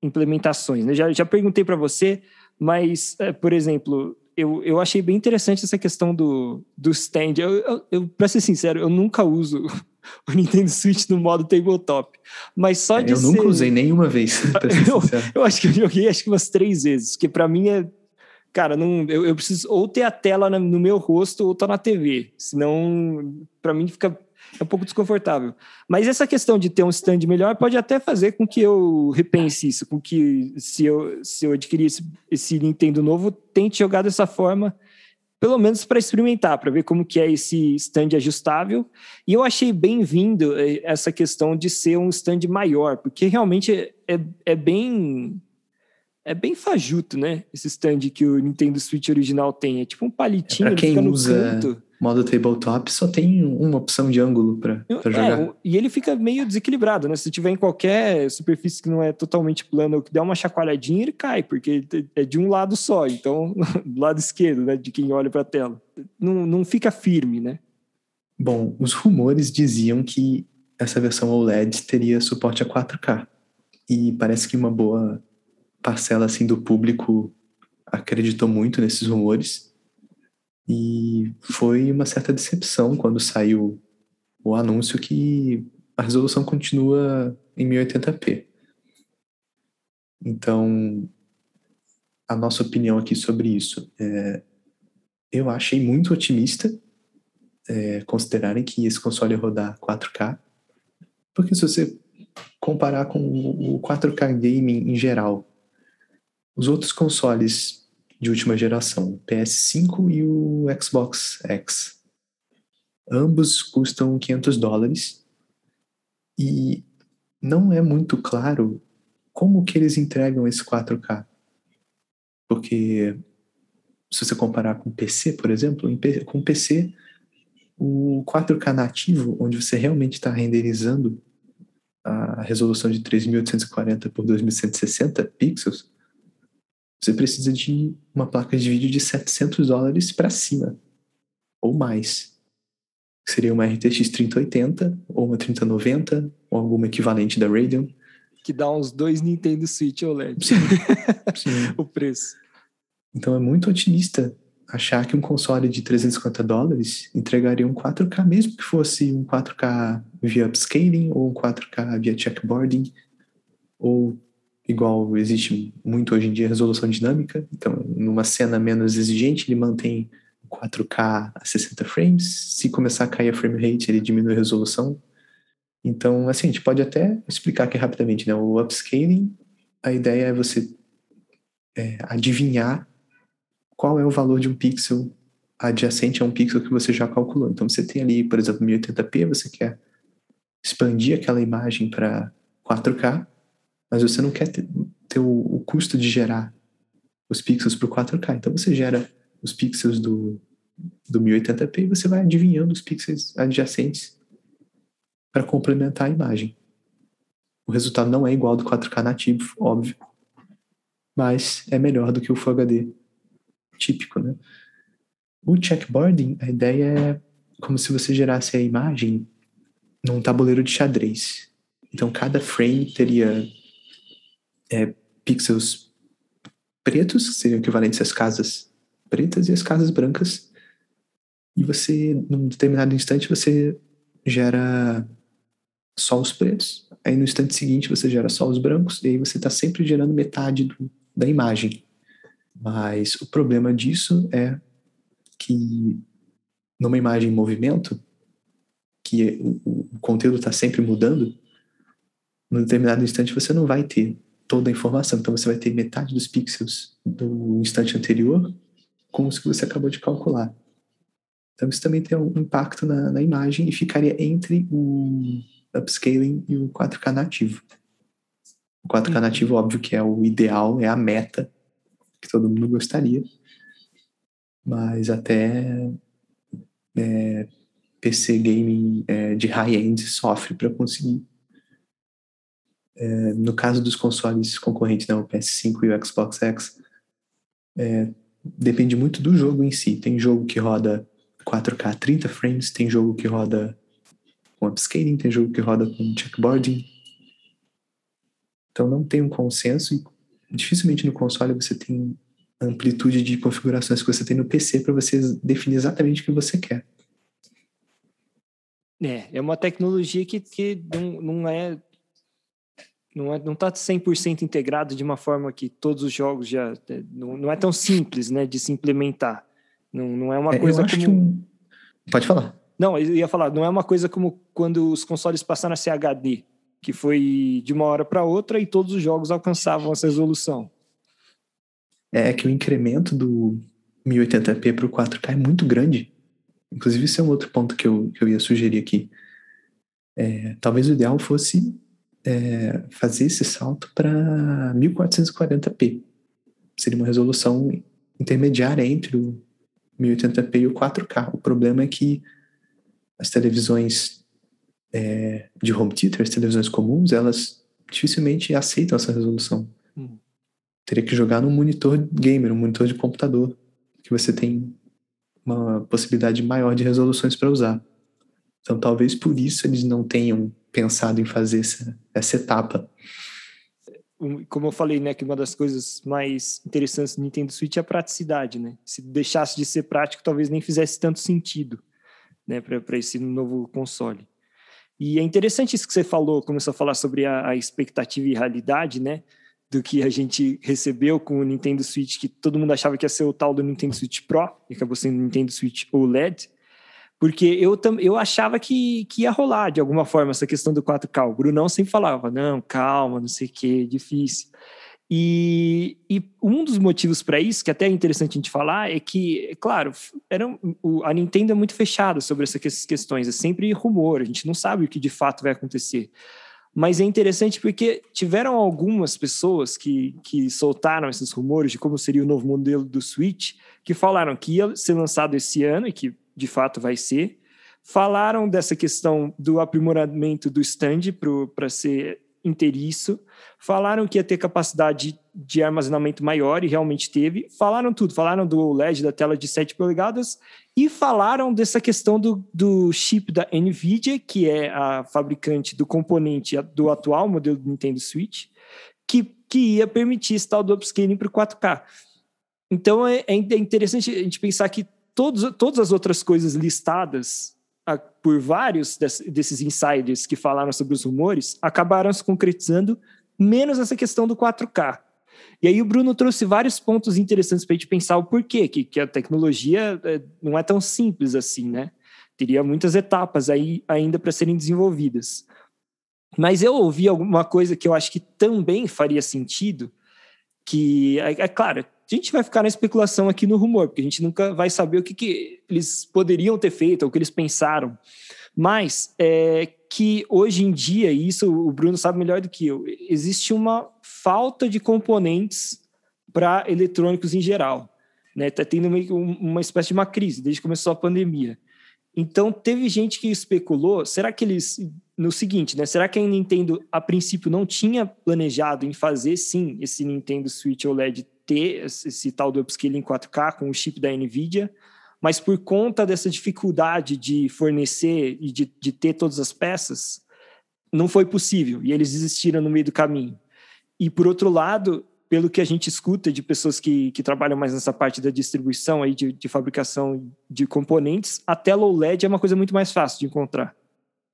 implementações? Né? Já, já perguntei para você, mas, é, por exemplo, eu, eu achei bem interessante essa questão do, do stand. Eu, eu, eu para ser sincero, eu nunca uso o Nintendo Switch no modo tabletop. Mas só de Eu ser... nunca usei nenhuma vez. eu, eu, acho que eu joguei acho que umas três vezes, que para mim é cara, não, eu, eu, preciso ou ter a tela no meu rosto ou tá na TV, senão para mim fica é um pouco desconfortável. Mas essa questão de ter um stand melhor pode até fazer com que eu repense isso, com que se eu, se eu adquirir esse, esse Nintendo novo, tente jogar dessa forma, pelo menos para experimentar, para ver como que é esse stand ajustável. E eu achei bem-vindo eh, essa questão de ser um stand maior, porque realmente é, é, é bem é bem fajuto, né? Esse stand que o Nintendo Switch original tem. É tipo um palitinho, é pra quem usa canto. Modo tabletop, só tem uma opção de ângulo para jogar. É, e ele fica meio desequilibrado, né? Se tiver em qualquer superfície que não é totalmente plana ou que der uma chacoalhadinha, ele cai, porque é de um lado só. Então, do lado esquerdo, né? De quem olha para a tela. Não, não fica firme, né? Bom, os rumores diziam que essa versão OLED teria suporte a 4K. E parece que uma boa parcela assim do público acreditou muito nesses rumores. E foi uma certa decepção quando saiu o anúncio que a resolução continua em 1080p. Então, a nossa opinião aqui sobre isso é, eu achei muito otimista é, considerarem que esse console ia rodar 4K, porque se você comparar com o 4K gaming em geral, os outros consoles de última geração, o PS5 e o Xbox X, ambos custam 500 dólares e não é muito claro como que eles entregam esse 4K. Porque se você comparar com PC, por exemplo, com PC, o 4K nativo, onde você realmente está renderizando a resolução de 3840 por 2160 pixels, você precisa de uma placa de vídeo de 700 dólares para cima, ou mais. Seria uma RTX 3080, ou uma 3090, ou alguma equivalente da Radeon. Que dá uns dois Nintendo Switch OLED. Sim, sim. o preço. Então é muito otimista achar que um console de 350 dólares entregaria um 4K, mesmo que fosse um 4K via upscaling ou um 4K via checkboarding, ou igual existe muito hoje em dia resolução dinâmica. Então, numa cena menos exigente, ele mantém 4K a 60 frames. Se começar a cair a frame rate, ele diminui a resolução. Então, assim, a gente pode até explicar aqui rapidamente, né? O upscaling, a ideia é você é, adivinhar qual é o valor de um pixel adjacente a um pixel que você já calculou. Então você tem ali, por exemplo, 1080p, você quer expandir aquela imagem para 4K, mas você não quer ter, ter o, o, custo de gerar os pixels para o 4K. Então você gera os pixels do, do 1080p e você vai adivinhando os pixels adjacentes para complementar a imagem. O resultado não é igual do 4K nativo, óbvio, mas é melhor do que o Full HD típico, né? O checkboarding, a ideia é como se você gerasse a imagem num tabuleiro de xadrez. Então, cada frame teria é, pixels pretos, que seriam equivalentes às casas pretas, e as casas brancas. E você, num determinado instante, você gera só os pretos. Aí, no instante seguinte, você gera só os brancos. E aí, você está sempre gerando metade do, da imagem. Mas o problema disso é que numa imagem em movimento, que o, o conteúdo está sempre mudando, num determinado instante você não vai ter toda a informação. Então você vai ter metade dos pixels do instante anterior com os que você acabou de calcular. Então isso também tem um impacto na, na imagem e ficaria entre o upscaling e o 4K nativo. O 4K nativo, óbvio que é o ideal, é a meta que todo mundo gostaria, mas até é, PC gaming é, de high-end sofre para conseguir. É, no caso dos consoles concorrentes, né, o PS5 e o Xbox X, é, depende muito do jogo em si. Tem jogo que roda 4K 30 frames, tem jogo que roda com upscaling, tem jogo que roda com checkboarding. Então não tem um consenso e dificilmente no console você tem amplitude de configurações que você tem no PC para você definir exatamente o que você quer. É, é uma tecnologia que, que não, não é não é, não está 100% integrado de uma forma que todos os jogos já é, não, não é tão simples, né, de se implementar. Não, não é uma é, coisa como um... pode falar. Não, eu ia falar, não é uma coisa como quando os consoles passaram a ser HD, que foi de uma hora para outra e todos os jogos alcançavam essa resolução. É que o incremento do 1080p para o 4K é muito grande. Inclusive, isso é um outro ponto que eu, que eu ia sugerir aqui. É, talvez o ideal fosse é, fazer esse salto para 1440p. Seria uma resolução intermediária entre o 1080p e o 4K. O problema é que as televisões é, de home theater, as televisões comuns, elas dificilmente aceitam essa resolução. Hum. Teria que jogar num monitor gamer, um monitor de computador, que você tem uma possibilidade maior de resoluções para usar. Então, talvez por isso eles não tenham pensado em fazer essa, essa etapa. Como eu falei, né, que uma das coisas mais interessantes do Nintendo Switch é a praticidade, né? Se deixasse de ser prático, talvez nem fizesse tanto sentido, né, para esse novo console. E é interessante isso que você falou, começou a falar sobre a, a expectativa e realidade, né? do que a gente recebeu com o Nintendo Switch, que todo mundo achava que ia ser o tal do Nintendo Switch Pro, e acabou sendo o Nintendo Switch OLED, porque eu, eu achava que, que ia rolar de alguma forma essa questão do 4K. O Brunão sempre falava, não, calma, não sei o que, difícil. E, e, um dos motivos para isso, que até é interessante a gente falar, é que, claro, era, o, a Nintendo é muito fechada sobre essas questões, é sempre rumor, a gente não sabe o que de fato vai acontecer. Mas é interessante porque tiveram algumas pessoas que, que soltaram esses rumores de como seria o novo modelo do Switch, que falaram que ia ser lançado esse ano e que de fato vai ser. Falaram dessa questão do aprimoramento do stand para ser inteiriço. Falaram que ia ter capacidade de armazenamento maior e realmente teve. Falaram tudo. Falaram do OLED da tela de 7 polegadas e falaram dessa questão do, do chip da NVIDIA, que é a fabricante do componente do atual modelo do Nintendo Switch, que, que ia permitir esse tal do upscaling para o 4K. Então é, é interessante a gente pensar que todos, todas as outras coisas listadas por vários desses insiders que falaram sobre os rumores acabaram se concretizando, menos essa questão do 4K. E aí o Bruno trouxe vários pontos interessantes para a gente pensar o porquê, que, que a tecnologia é, não é tão simples assim, né? Teria muitas etapas aí ainda para serem desenvolvidas. Mas eu ouvi alguma coisa que eu acho que também faria sentido, que, é, é claro, a gente vai ficar na especulação aqui no rumor, porque a gente nunca vai saber o que, que eles poderiam ter feito, ou o que eles pensaram. Mas é que hoje em dia, e isso o Bruno sabe melhor do que eu, existe uma falta de componentes para eletrônicos em geral. Né? Tá tendo meio uma espécie de uma crise desde que começou a pandemia. Então teve gente que especulou, será que eles no seguinte, né? Será que a Nintendo a princípio não tinha planejado em fazer sim esse Nintendo Switch OLED ter esse tal do upscaling 4K com o chip da Nvidia, mas por conta dessa dificuldade de fornecer e de, de ter todas as peças, não foi possível e eles desistiram no meio do caminho. E por outro lado, pelo que a gente escuta de pessoas que, que trabalham mais nessa parte da distribuição aí de, de fabricação de componentes, a tela OLED é uma coisa muito mais fácil de encontrar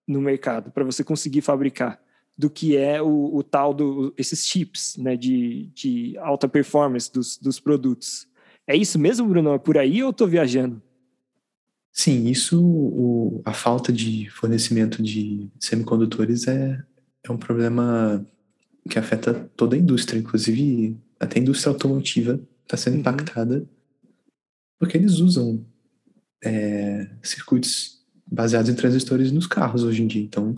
no mercado para você conseguir fabricar do que é o, o tal do esses chips né, de, de alta performance dos, dos produtos. É isso mesmo, Bruno? É por aí ou estou viajando? Sim, isso, o, a falta de fornecimento de semicondutores é, é um problema que afeta toda a indústria, inclusive até a indústria automotiva está sendo uhum. impactada porque eles usam é, circuitos baseados em transistores nos carros hoje em dia. Então,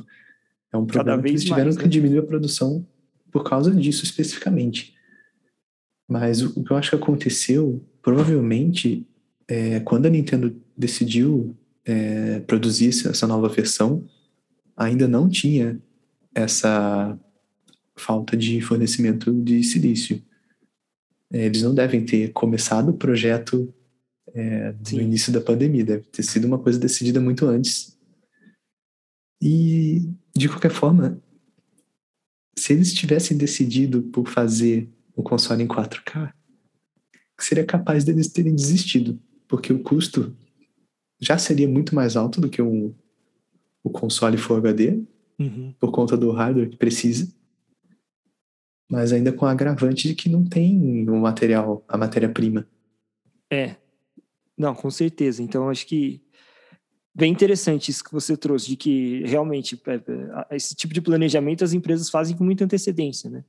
é um problema que eles tiveram mais, que né? diminuir a produção por causa disso especificamente. Mas o, o que eu acho que aconteceu, provavelmente, é, quando a Nintendo decidiu é, produzir essa nova versão, ainda não tinha essa falta de fornecimento de silício. É, eles não devem ter começado o projeto é, no início da pandemia, deve ter sido uma coisa decidida muito antes. E de qualquer forma, se eles tivessem decidido por fazer o console em 4K, seria capaz deles terem desistido, porque o custo já seria muito mais alto do que um, o console Full HD, uhum. por conta do hardware que precisa, mas ainda com a agravante de que não tem o material, a matéria-prima. É, não, com certeza. Então, acho que bem interessante isso que você trouxe, de que realmente é, é, esse tipo de planejamento as empresas fazem com muita antecedência, né?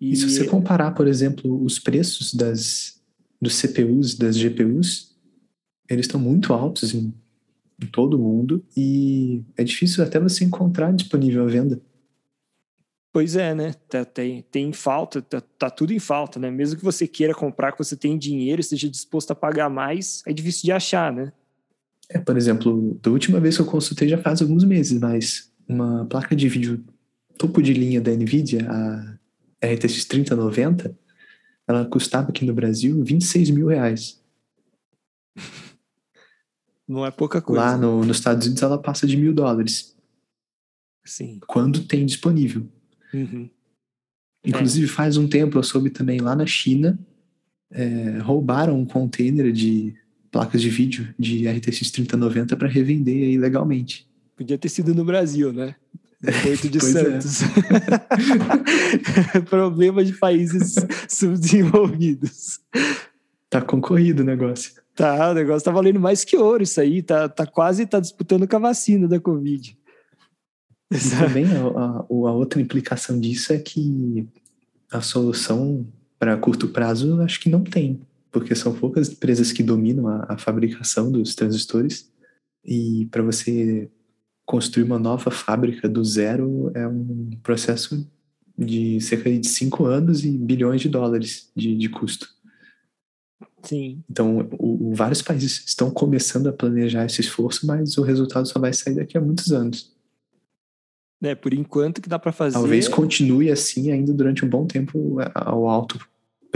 E, e se você comparar, por exemplo, os preços das, dos CPUs, das GPUs, eles estão muito altos em, em todo o mundo e é difícil até você encontrar disponível à venda. Pois é, né? Tá, tem, tem falta, tá, tá, tudo em falta, né? Mesmo que você queira comprar, que você tenha dinheiro, esteja disposto a pagar mais, é difícil de achar, né? É, por exemplo, da última vez que eu consultei já faz alguns meses, mas uma placa de vídeo topo de linha da NVIDIA, a RTX 3090, ela custava aqui no Brasil 26 mil reais. Não é pouca coisa. Lá no, nos Estados Unidos ela passa de mil dólares. Sim. Quando tem disponível. Uhum. Inclusive, é. faz um tempo eu soube também lá na China, é, roubaram um container de placas de vídeo de RTX 3090 para revender aí legalmente. Podia ter sido no Brasil, né? Porto de Pois é. Santos. Problema de países subdesenvolvidos. Tá concorrido o negócio. Tá, o negócio tá valendo mais que ouro isso aí. Tá, tá quase tá disputando com a vacina da Covid. E também a, a, a outra implicação disso é que a solução para curto prazo acho que não tem, porque são poucas empresas que dominam a, a fabricação dos transistores e para você construir uma nova fábrica do zero é um processo de cerca de cinco anos e bilhões de dólares de, de custo. Sim. Então, o, o, vários países estão começando a planejar esse esforço, mas o resultado só vai sair daqui a muitos anos. É, por enquanto que dá para fazer. Talvez continue assim ainda durante um bom tempo ao alto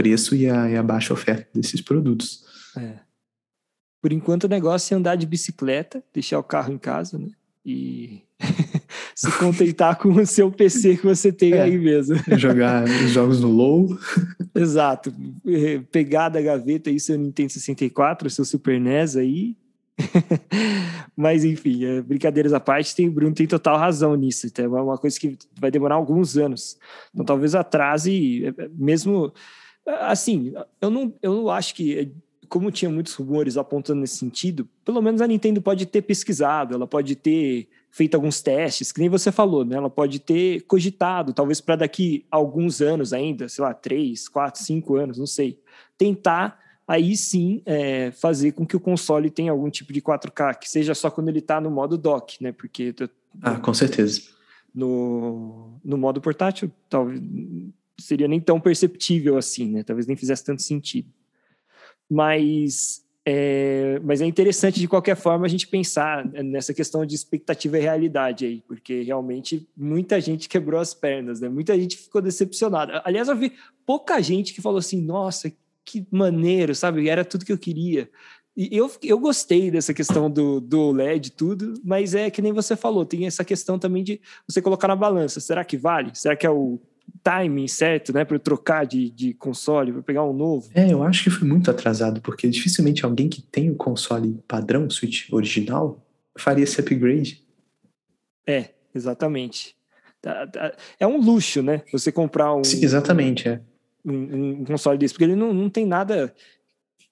preço e a, e a baixa oferta desses produtos. É. Por enquanto o negócio é andar de bicicleta, deixar o carro em casa, né? E se contentar com o seu PC que você tem É. aí mesmo. Jogar os jogos no low. Exato. Eh, Pegar da gaveta aí seu Nintendo 64, seu Super NES aí. Mas enfim, eh, brincadeiras à parte, tem, o Bruno tem total razão nisso. Então, É uma coisa que vai demorar alguns anos. Então talvez atrase, eh, mesmo assim, eu não, eu não acho que como tinha muitos rumores apontando nesse sentido, pelo menos a Nintendo pode ter pesquisado, ela pode ter feito alguns testes, que nem você falou, né? Ela pode ter cogitado, talvez para daqui a alguns anos ainda, sei lá, três, quatro, cinco anos, não sei, tentar aí sim é, fazer com que o console tenha algum tipo de 4K, que seja só quando ele está no modo dock, né? Porque Ah, com certeza. no, no modo portátil talvez seria nem tão perceptível assim, né? Talvez nem fizesse tanto sentido. Mas é, mas é interessante de qualquer forma a gente pensar nessa questão de expectativa e realidade aí, porque realmente muita gente quebrou as pernas, né? Muita gente ficou decepcionada. Aliás, eu vi pouca gente que falou assim: "Nossa, que maneiro", sabe? Era tudo que eu queria. E eu, eu gostei dessa questão do, do OLED tudo, mas é que nem você falou, tem essa questão também de você colocar na balança. Será que vale? Será que é o timing certo, né, para eu trocar de, de console, para pegar um novo? É, eu acho que foi muito atrasado, porque dificilmente alguém que tem o console padrão, Switch original, faria esse upgrade. É, exatamente. Tá- tá- É um luxo, né? Você comprar um, Sim, exatamente, é. um, um console desse, porque ele não, não tem nada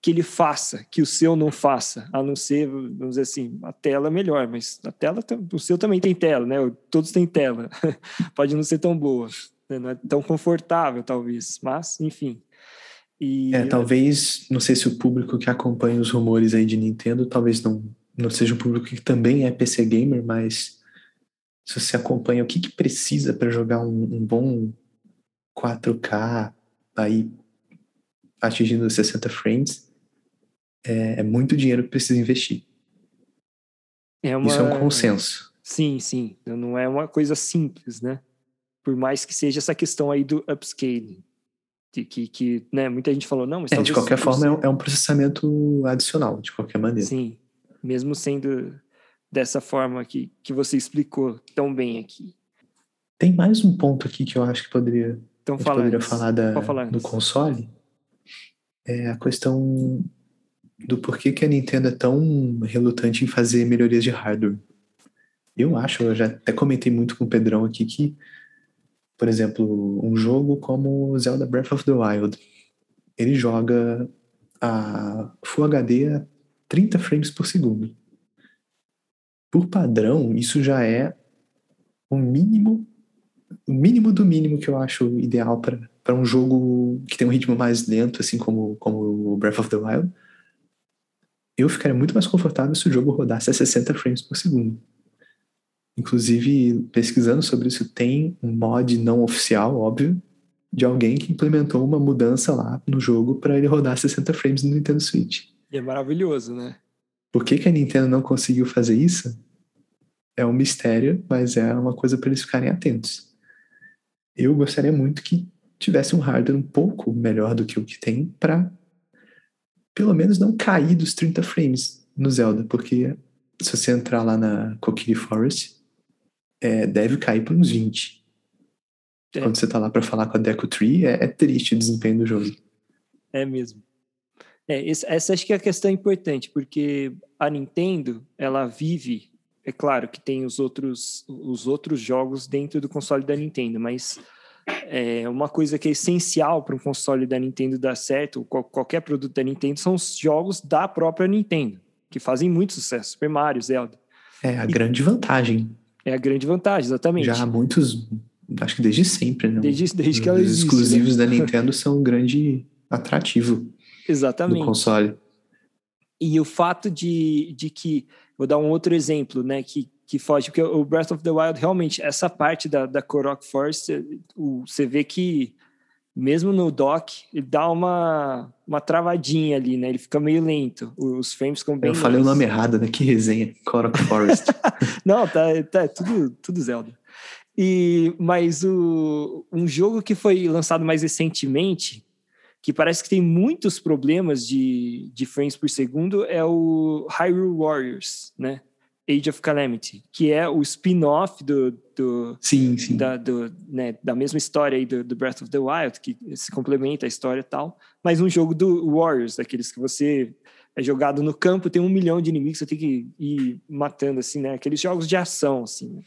que ele faça, que o seu não faça, a não ser, vamos dizer assim, a tela é melhor, mas a tela, o seu também tem tela, né? Todos têm tela. Pode não ser tão boa, né? não é tão confortável, talvez, mas, enfim. E, É, talvez, não sei se o público que acompanha os rumores aí de Nintendo, talvez não, não seja um público que também é PC gamer, mas se você acompanha o que, que precisa para jogar um, um bom 4K aí atingindo 60 frames, é, é muito dinheiro que precisa investir. é uma... Isso é um consenso. Sim, sim. Não é uma coisa simples, né? Por mais que seja essa questão aí do upscaling. De que, que né, muita gente falou, não, mas É, de qualquer forma, é um, é um processamento adicional, de qualquer maneira. Sim, mesmo sendo dessa forma que, que você explicou tão bem aqui. Tem mais um ponto aqui que eu acho que poderia Então fala poderia antes. falar da, falar do console é a questão do porquê que a Nintendo é tão relutante em fazer melhorias de hardware. Eu acho, eu já até comentei muito com o Pedrão aqui que, por exemplo, um jogo como Zelda Breath of the Wild, ele joga a Full HD a 30 frames por segundo. Por padrão, isso já é o mínimo o mínimo do mínimo que eu acho ideal para um jogo que tem um ritmo mais lento, assim como, como Breath of the Wild. Eu ficaria muito mais confortável se o jogo rodasse a 60 frames por segundo. Inclusive, pesquisando sobre isso, tem um mod não oficial, óbvio, de alguém que implementou uma mudança lá no jogo para ele rodar 60 frames no Nintendo Switch. E é maravilhoso, né? Por que, que a Nintendo não conseguiu fazer isso? É um mistério, mas é uma coisa para eles ficarem atentos. Eu gostaria muito que tivesse um hardware um pouco melhor do que o que tem para pelo menos não cair dos 30 frames no Zelda, porque se você entrar lá na Kokiri Forest, é, deve cair para uns 20. É. Quando você tá lá para falar com a Deku Tree, é, é, triste o desempenho do jogo. É mesmo. É, essa acho que é a questão importante, porque a Nintendo, ela vive, é claro que tem os outros, os outros jogos dentro do console da Nintendo, mas é uma coisa que é essencial para um console da Nintendo dar certo, qualquer produto da Nintendo, são os jogos da própria Nintendo, que fazem muito sucesso, Super Mario, Zelda. É a e, grande vantagem. É a grande vantagem, exatamente. Já há muitos, acho que desde sempre, né? Desde, desde que ela existe. Os exclusivos né? da Nintendo são um grande atrativo. Exatamente. Do console. E o fato de, de que, vou dar um outro exemplo, né, que, que foge, porque o Breath of the Wild, realmente, essa parte da, da Korok Force, você vê que, mesmo no dock, ele dá uma, uma travadinha ali, né, ele fica meio lento, os frames ficam bem... Eu falei o nome errado, né, que resenha, Korok Forest. Não, tá, tá tudo, tudo Zelda. E, mas o, um jogo que foi lançado mais recentemente, que parece que tem muitos problemas de, de frames por segundo, é o Hyrule Warriors, né? Age of Calamity, que é o spin-off do, do, sim, sim. Da, do, né, da mesma história aí do, do, Breath of the Wild, que se complementa a história e tal, mas um jogo do Warriors, daqueles que você é jogado no campo, tem um milhão de inimigos, você tem que ir matando, assim, né? Aqueles jogos de ação, assim. Né?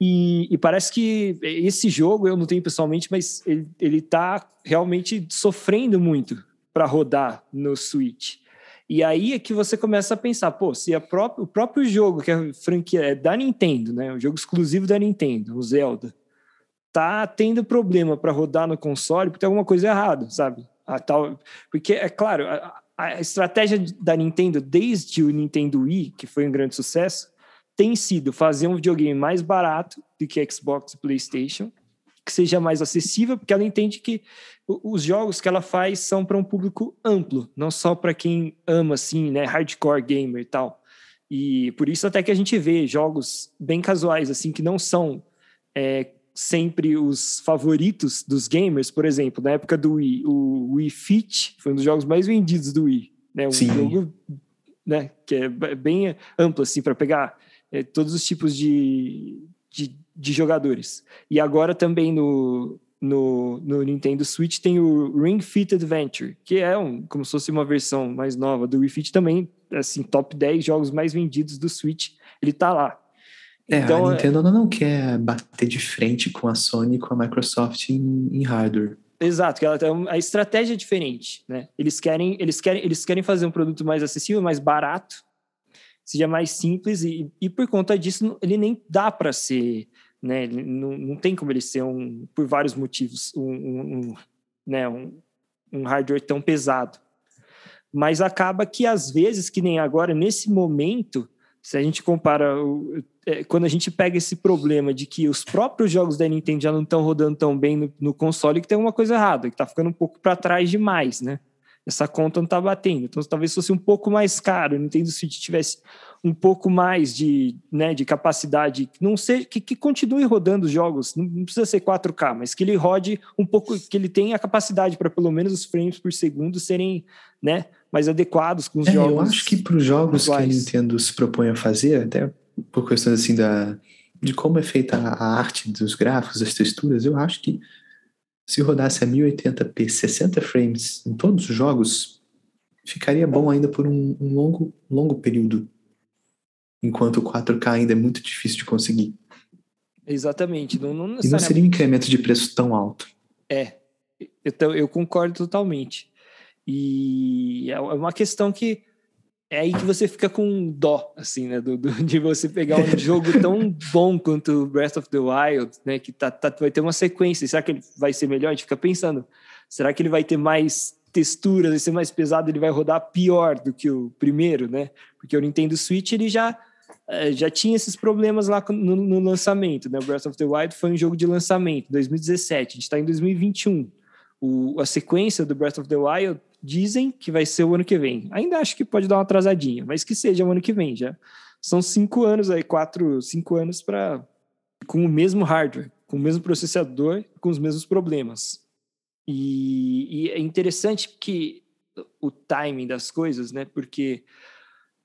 E, e, parece que esse jogo, eu não tenho pessoalmente, mas ele, ele tá realmente sofrendo muito para rodar no Switch. E aí é que você começa a pensar, pô, se o próprio jogo, que é franquia é da Nintendo, né? O jogo exclusivo da Nintendo, o Zelda, tá tendo problema para rodar no console, porque tem alguma coisa errada, sabe? A tal, porque, é claro, a, a estratégia da Nintendo desde o Nintendo Wii, que foi um grande sucesso, tem sido fazer um videogame mais barato do que Xbox e PlayStation, que seja mais acessível, porque ela entende que os jogos que ela faz são para um público amplo, não só para quem ama assim, né, hardcore gamer e tal. E por isso até que a gente vê jogos bem casuais assim que não são é, sempre os favoritos dos gamers, por exemplo, na época do Wii, o Wii Fit foi um dos jogos mais vendidos do Wii, né, um Sim. jogo né, que é bem amplo assim para pegar é, todos os tipos de, de, de, jogadores. E agora também no, no, no, Nintendo Switch tem o Ring Fit Adventure, que é um, como se fosse uma versão mais nova do Wii Fit também, assim, top 10 jogos mais vendidos do Switch, ele tá lá. É, então, a Nintendo é... não quer bater de frente com a Sony e com a Microsoft em, em hardware. Exato, que ela tem a estratégia é diferente, né? Eles querem, eles querem, eles querem fazer um produto mais acessível, mais barato, seja mais simples e, e por conta disso ele nem dá para ser, né? Não, não tem como ele ser um, por vários motivos, um, um, né? um, um hardware tão pesado. Mas acaba que às vezes, que nem agora, nesse momento, se a gente compara, o, é, quando a gente pega esse problema de que os próprios jogos da Nintendo já não estão rodando tão bem no, no console, que tem alguma coisa errada, que está ficando um pouco para trás demais, né? Essa conta não está batendo. Então, talvez fosse um pouco mais caro, o Nintendo Switch tivesse um pouco mais de, né, de capacidade, não sei, que, que continue rodando os jogos, não, precisa ser 4K, mas que ele rode um pouco, que ele tenha a capacidade para pelo menos os frames por segundo serem, né, mais adequados com os é, jogos. Eu acho que para os jogos atuais. que a Nintendo se propõe a fazer, até por questões assim da de como é feita a arte dos gráficos, das texturas, eu acho que se rodasse a 1080p 60 frames em todos os jogos, ficaria bom ainda por um, um longo, longo período. Enquanto o 4K ainda é muito difícil de conseguir. Exatamente. Não, não necessariamente... E não seria um incremento de preço tão alto. É, eu, eu concordo totalmente. E é uma questão que é aí que você fica com dó, assim, né? Do, do, de você pegar um jogo tão bom quanto Breath of the Wild, né? Que tá, tá, vai ter uma sequência. Será que ele vai ser melhor? A gente fica pensando, será que ele vai ter mais texturas, vai ser mais pesado, ele vai rodar pior do que o primeiro, né? Porque o Nintendo Switch, ele já, eh, já tinha esses problemas lá no, no lançamento, né? Breath of the Wild foi um jogo de lançamento, 2017, a gente está em 2021. O, a sequência do Breath of the Wild Dizem que vai ser o ano que vem. Ainda acho que pode dar uma atrasadinha, mas que seja o ano que vem já. São cinco anos aí, quatro, cinco anos para com o mesmo hardware, com o mesmo processador, com os mesmos problemas. E, e é interessante que o timing das coisas, né? Porque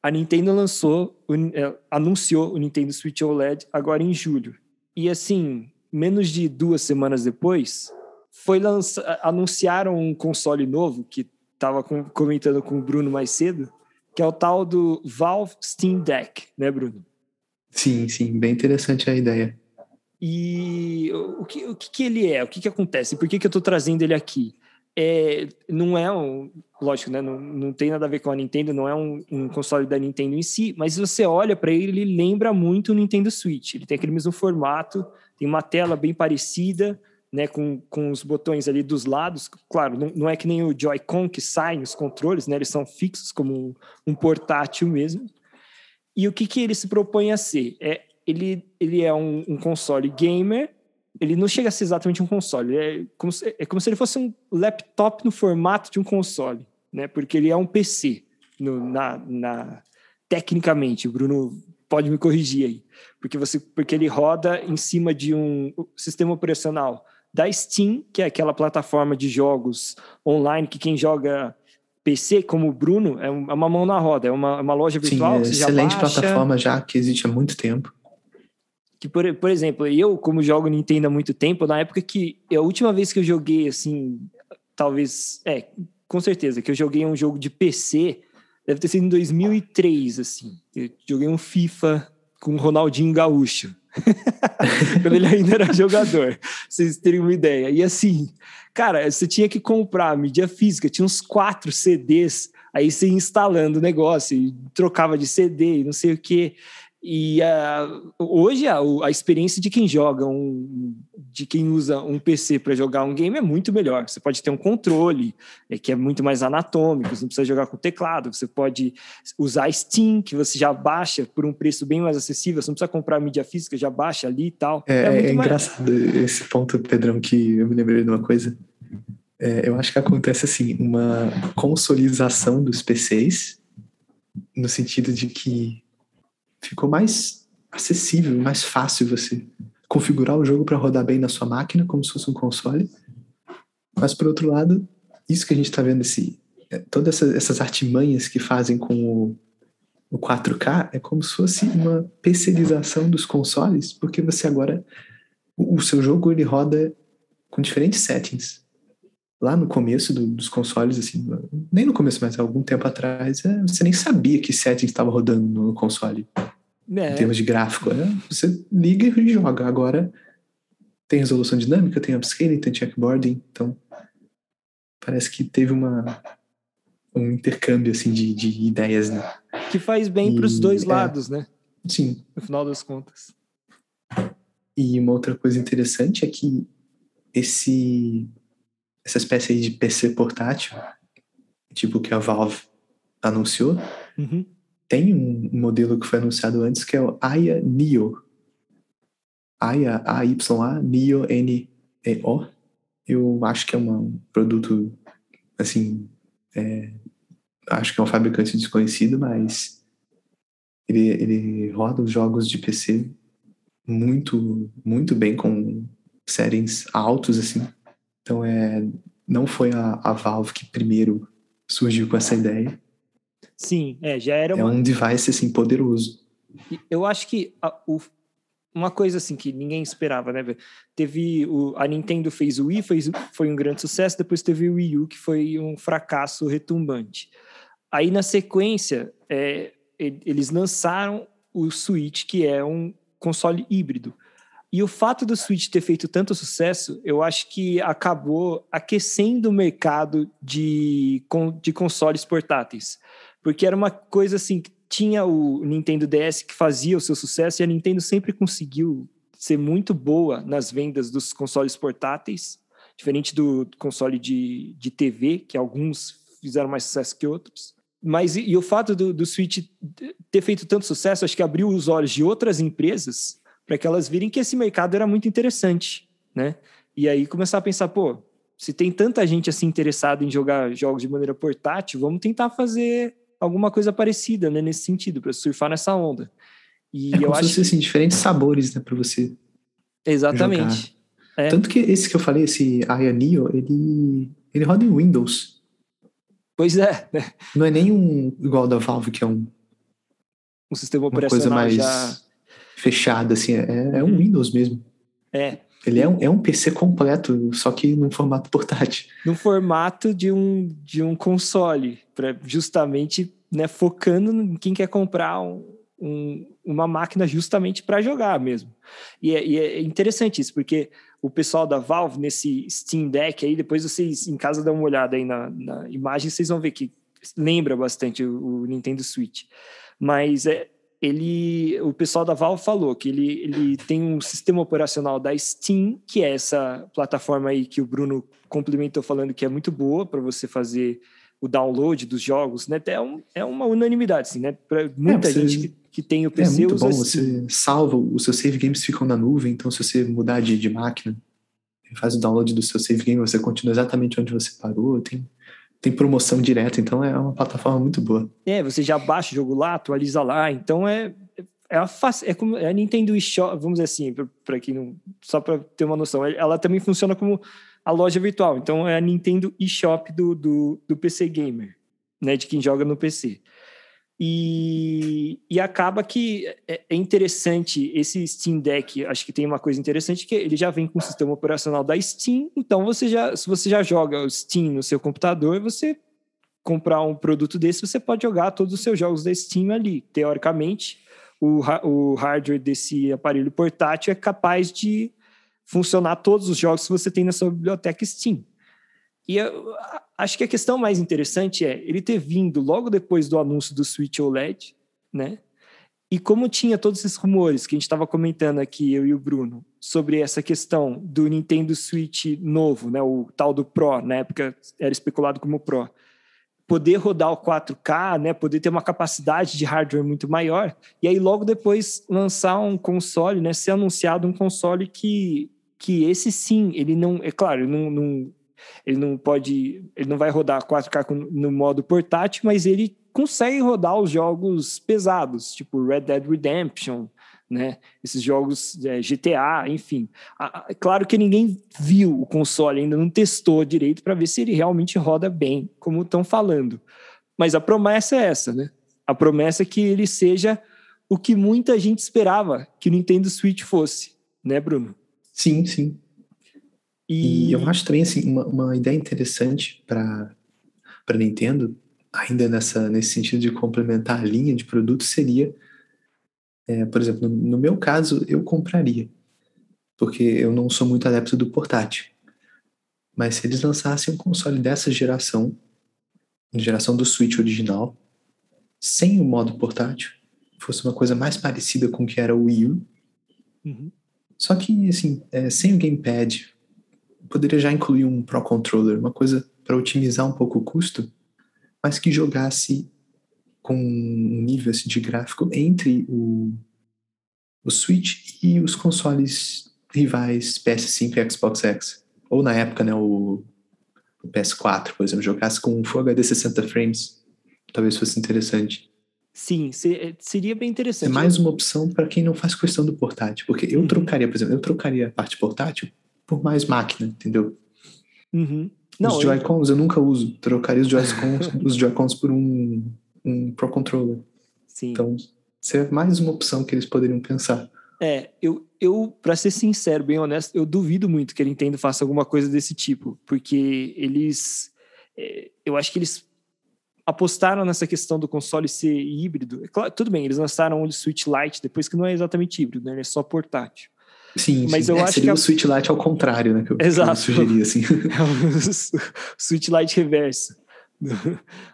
a Nintendo lançou, é, anunciou o Nintendo Switch OLED agora em julho. E assim, menos de duas semanas depois, foi lança, anunciaram um console novo que estava comentando com o Bruno mais cedo, que é o tal do Valve Steam Deck, né, Bruno? Sim, sim, bem interessante a ideia. E o que, o que, que ele é? O que, que acontece? Por que, que eu estou trazendo ele aqui? É, não é um. Lógico, né? Não, não tem nada a ver com a Nintendo, não é um, um console da Nintendo em si, mas se você olha para ele, ele lembra muito o Nintendo Switch. Ele tem aquele mesmo formato, tem uma tela bem parecida, né, com, com os botões ali dos lados. Claro, não, não é que nem o Joy-Con que sai nos controles, né, eles são fixos como um, um, portátil mesmo. E o que, que ele se propõe a ser? É, ele, ele é um, um console gamer, ele não chega a ser exatamente um console, é como, se, é como se ele fosse um laptop no formato de um console, né, porque ele é um PC no, na, na, tecnicamente. O Bruno pode me corrigir aí, porque você porque ele roda em cima de um sistema operacional da Steam, que é aquela plataforma de jogos online que quem joga PC, como o Bruno, é, é uma mão na roda, é uma, uma loja virtual. Sim, é excelente plataforma já que existe há muito tempo. Que, por, por exemplo, eu, como jogo Nintendo há muito tempo, na época que a última vez que eu joguei, assim, talvez, é, com certeza, que eu joguei um jogo de PC, deve ter sido em 2003, assim. Eu joguei um FIFA com o Ronaldinho Gaúcho. Quando ele ainda era jogador, vocês terem uma ideia. E assim, cara, você tinha que comprar mídia física, tinha uns quatro CDs, aí você instalando o negócio, e trocava de CD não sei o que. E uh, hoje a, a, experiência de quem joga um, de quem usa um PC para jogar um game é muito melhor. Você pode ter um controle é, que é muito mais anatômico, você não precisa jogar com teclado. Você pode usar Steam, que você já baixa por um preço bem mais acessível. Você não precisa comprar mídia física, já baixa ali e tal. É, é, é engraçado esse ponto, Pedrão, que eu me lembrei de uma coisa. É, eu acho que acontece assim uma consolização dos PCs no sentido de que ficou mais acessível, mais fácil você configurar o jogo para rodar bem na sua máquina, como se fosse um console. Mas, por outro lado, isso que a gente está vendo, esse, é, todas essas, essas, artimanhas que fazem com o, o 4K, é como se fosse uma PCização dos consoles, porque você agora. O, o seu jogo ele roda com diferentes settings. Lá no começo do, dos consoles, assim, nem no começo, mas há algum tempo atrás, é, você nem sabia que settings estava rodando no console. É. Em termos de gráfico, né? Você liga e joga. Agora tem resolução dinâmica, tem upscaling, tem checkboarding, então parece que teve uma um intercâmbio assim de, de ideias, né? Que faz bem para os dois é, lados, né? Sim. No final das contas. E uma outra coisa interessante é que esse essa espécie de PC portátil, tipo que a Valve anunciou, uhum tem um modelo que foi anunciado antes que é o Aya Neo. Aya, A-Y-A, Neo, N-E-O. Eu acho que é um produto, assim, é, acho que é um fabricante desconhecido, mas ele, ele roda os jogos de PC muito, muito bem com settings altos, assim. Então, é, não foi a, a Valve que primeiro surgiu com essa ideia. Sim, é, já era é uma... É um device, assim, poderoso. Eu acho que a, o, uma coisa, assim, que ninguém esperava, né? Teve... O, a Nintendo fez o Wii, fez, foi um grande sucesso, depois teve o Wii U, que foi um fracasso retumbante. Aí, na sequência, é, eles lançaram o Switch, que é um console híbrido. E o fato do Switch ter feito tanto sucesso, eu acho que acabou aquecendo o mercado de, de consoles portáteis porque era uma coisa assim que tinha o Nintendo DS que fazia o seu sucesso e a Nintendo sempre conseguiu ser muito boa nas vendas dos consoles portáteis, diferente do console de, de TV, que alguns fizeram mais sucesso que outros. Mas e, e o fato do, do Switch ter feito tanto sucesso, acho que abriu os olhos de outras empresas para que elas virem que esse mercado era muito interessante, né? E aí começar a pensar, pô, se tem tanta gente assim interessada em jogar jogos de maneira portátil, vamos tentar fazer alguma coisa parecida, né, nesse sentido, para surfar nessa onda. E é eu acho se assim, diferentes sabores, né, para você. Exatamente. É. Tanto que esse que eu falei, esse Aya Neo, ele ele roda em Windows. Pois é, né? Não é nem um igual da Valve que é um um sistema operacional coisa mais já fechada, assim, é, é um Uhum. Windows mesmo. é Ele é um, é um PC completo, só que num formato portátil. no formato de um de um console, para justamente né, focando em quem quer comprar um, um- uma máquina justamente para jogar mesmo. E é, e é interessante isso, porque o pessoal da Valve nesse Steam Deck aí, depois vocês em casa dão uma olhada aí na, na imagem, vocês vão ver que lembra bastante o, o Nintendo Switch. Mas é, ele, o pessoal da Valve falou que ele, ele tem um sistema operacional da Steam, que é essa plataforma aí que o Bruno complementou falando que é muito boa para você fazer o download dos jogos, né? É, um, é uma unanimidade, assim, né? Para muita você- gente que, que tem o É PC muito usa bom, Steam. você salva, os seus save games ficam na nuvem, então se você mudar de, de máquina, faz o download do seu save game, você continua exatamente onde você parou, tem, tem promoção direta, então é uma plataforma muito boa. É, você já baixa o jogo lá, atualiza lá, então é é a, é como é a Nintendo eShop, vamos dizer assim, para quem não, só para ter uma noção, ela também funciona como a loja virtual, então é a Nintendo eShop do, do, do PC gamer, né, de quem joga no PC. E, e acaba que é, é interessante esse Steam Deck, acho que tem uma coisa interessante que ele já vem com o sistema operacional da Steam, então você já, se você já joga o Steam no seu computador, você comprar um produto desse, você pode jogar todos os seus jogos da Steam ali. Teoricamente, o, o hardware desse aparelho portátil é capaz de funcionar todos os jogos que você tem na sua biblioteca Steam. E eu acho que a questão mais interessante é ele ter vindo logo depois do anúncio do Switch OLED, né? E como tinha todos esses rumores que a gente estava comentando aqui, eu e o Bruno, sobre essa questão do Nintendo Switch novo, né, o tal do Pro, na época era especulado como Pro, poder rodar o 4K, né, poder ter uma capacidade de hardware muito maior, e aí logo depois lançar um console, né, ser anunciado um console que, que esse sim, ele não, é claro, não, não- ele não pode, ele não vai rodar 4K com- no modo portátil, mas ele consegue rodar os jogos pesados, tipo Red Dead Redemption, né? Esses jogos é, GTA, enfim. A- a- É claro que ninguém viu o console, ainda não testou direito para ver se ele realmente roda bem, como estão falando. Mas a promessa é essa, né? A promessa é que ele seja o que muita gente esperava que o Nintendo Switch fosse, né, Bruno? Sim, sim. E, E eu acho também assim, uma, uma ideia interessante para para Nintendo, ainda nessa, nesse sentido de complementar a linha de produtos, seria, é, por exemplo, no, no meu caso, eu compraria, porque eu não sou muito adepto do portátil. Mas se eles lançassem um console dessa geração, geração do Switch original, sem o modo portátil, fosse uma coisa mais parecida com o que era o Wii U, Uhum. só que, assim, é, sem o gamepad, poderia já incluir um Pro Controller, uma coisa para otimizar um pouco o custo, mas que jogasse com um nível assim, de gráfico entre o, o Switch e os consoles rivais PS5 e Xbox X. Ou na época, né, o, o PS4, por exemplo, jogasse com um Full HD 60 frames, talvez fosse interessante. Sim, se- seria bem É interessante. mais uma opção para quem não faz questão do portátil, porque eu Uhum. trocaria, por exemplo, eu trocaria a parte portátil por mais máquina, entendeu? Uhum. Não, os eu- Joy-Cons eu nunca uso. Trocaria os Joy-Cons os Joy-Cons por um, um Pro Controller. sim. Então, seria mais uma opção que eles poderiam pensar. É, eu, eu para ser sincero, bem honesto, eu duvido muito que a Nintendo faça alguma coisa desse tipo, porque eles, é, eu acho que eles apostaram nessa questão do console ser híbrido. É claro, tudo bem, eles lançaram o Switch Lite depois que não é exatamente híbrido, né? Ele é só portátil. Sim, Mas sim. eu É, acho seria que a- o Switch Lite ao contrário, né? Que eu, Exato. sugeria, assim. É o Switch Lite reverso.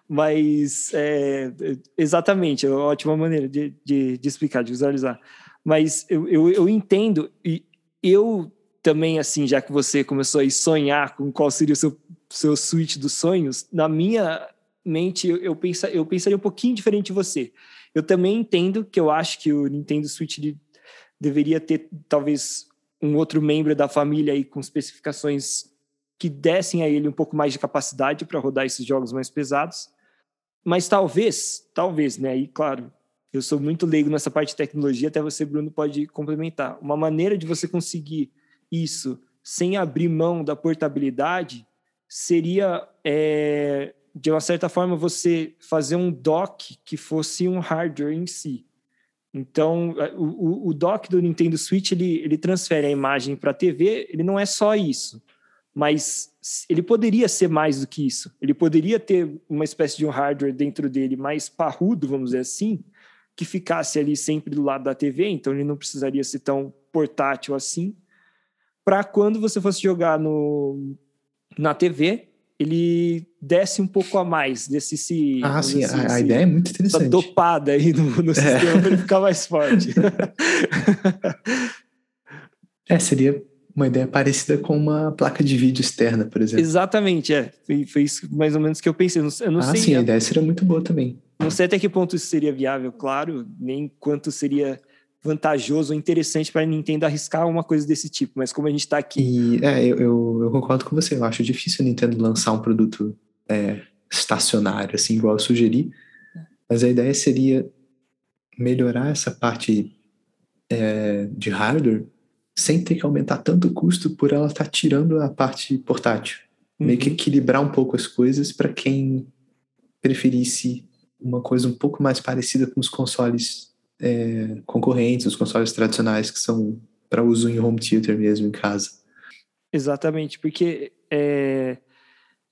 Mas, é, exatamente, é uma ótima maneira de, de, de explicar, de visualizar. Mas eu, eu, eu entendo, e eu também, assim, já que você começou a sonhar com qual seria o seu, seu Switch dos sonhos, na minha mente eu, eu, pensa, eu pensaria um pouquinho diferente de você. Eu também entendo que eu acho que o Nintendo Switch ele deveria ter, talvez, um outro membro da família aí com especificações que dessem a ele um pouco mais de capacidade para rodar esses jogos mais pesados. Mas talvez, talvez, né? E claro, eu sou muito leigo nessa parte de tecnologia, até você, Bruno, pode complementar. Uma maneira de você conseguir isso sem abrir mão da portabilidade seria, é, de uma certa forma, você fazer um dock que fosse um hardware em si. Então, o, o dock do Nintendo Switch ele, ele transfere a imagem para a TV. Ele não é só isso, mas ele poderia ser mais do que isso. Ele poderia ter uma espécie de um hardware dentro dele mais parrudo, vamos dizer assim, que ficasse ali sempre do lado da TV. Então, ele não precisaria ser tão portátil assim. Para quando você fosse jogar no, na TV, ele desce um pouco a mais, desse se. Ah, sim, assim, a, a ideia é muito interessante. Essa dopada aí no, no é. sistema para ele ficar mais forte. é, seria uma ideia parecida com uma placa de vídeo externa, por exemplo. Exatamente, é. Foi, foi isso mais ou menos que eu pensei. Eu não ah, sei, sim, a ideia seria muito boa também. Não sei até que ponto isso seria viável, claro, nem quanto seria vantajoso ou interessante para a Nintendo arriscar uma coisa desse tipo, mas como a gente está aqui. E, é, eu, eu, eu, concordo com você, eu acho difícil a Nintendo lançar um produto é, estacionário, assim, igual eu sugeri, mas a ideia seria melhorar essa parte é, de hardware sem ter que aumentar tanto o custo por ela estar tá tirando a parte portátil. Uhum. Meio que uhum. equilibrar um pouco as coisas para quem preferisse uma coisa um pouco mais parecida com os consoles é, concorrentes, os consoles tradicionais que são para uso em home theater mesmo, em casa. Exatamente, porque é,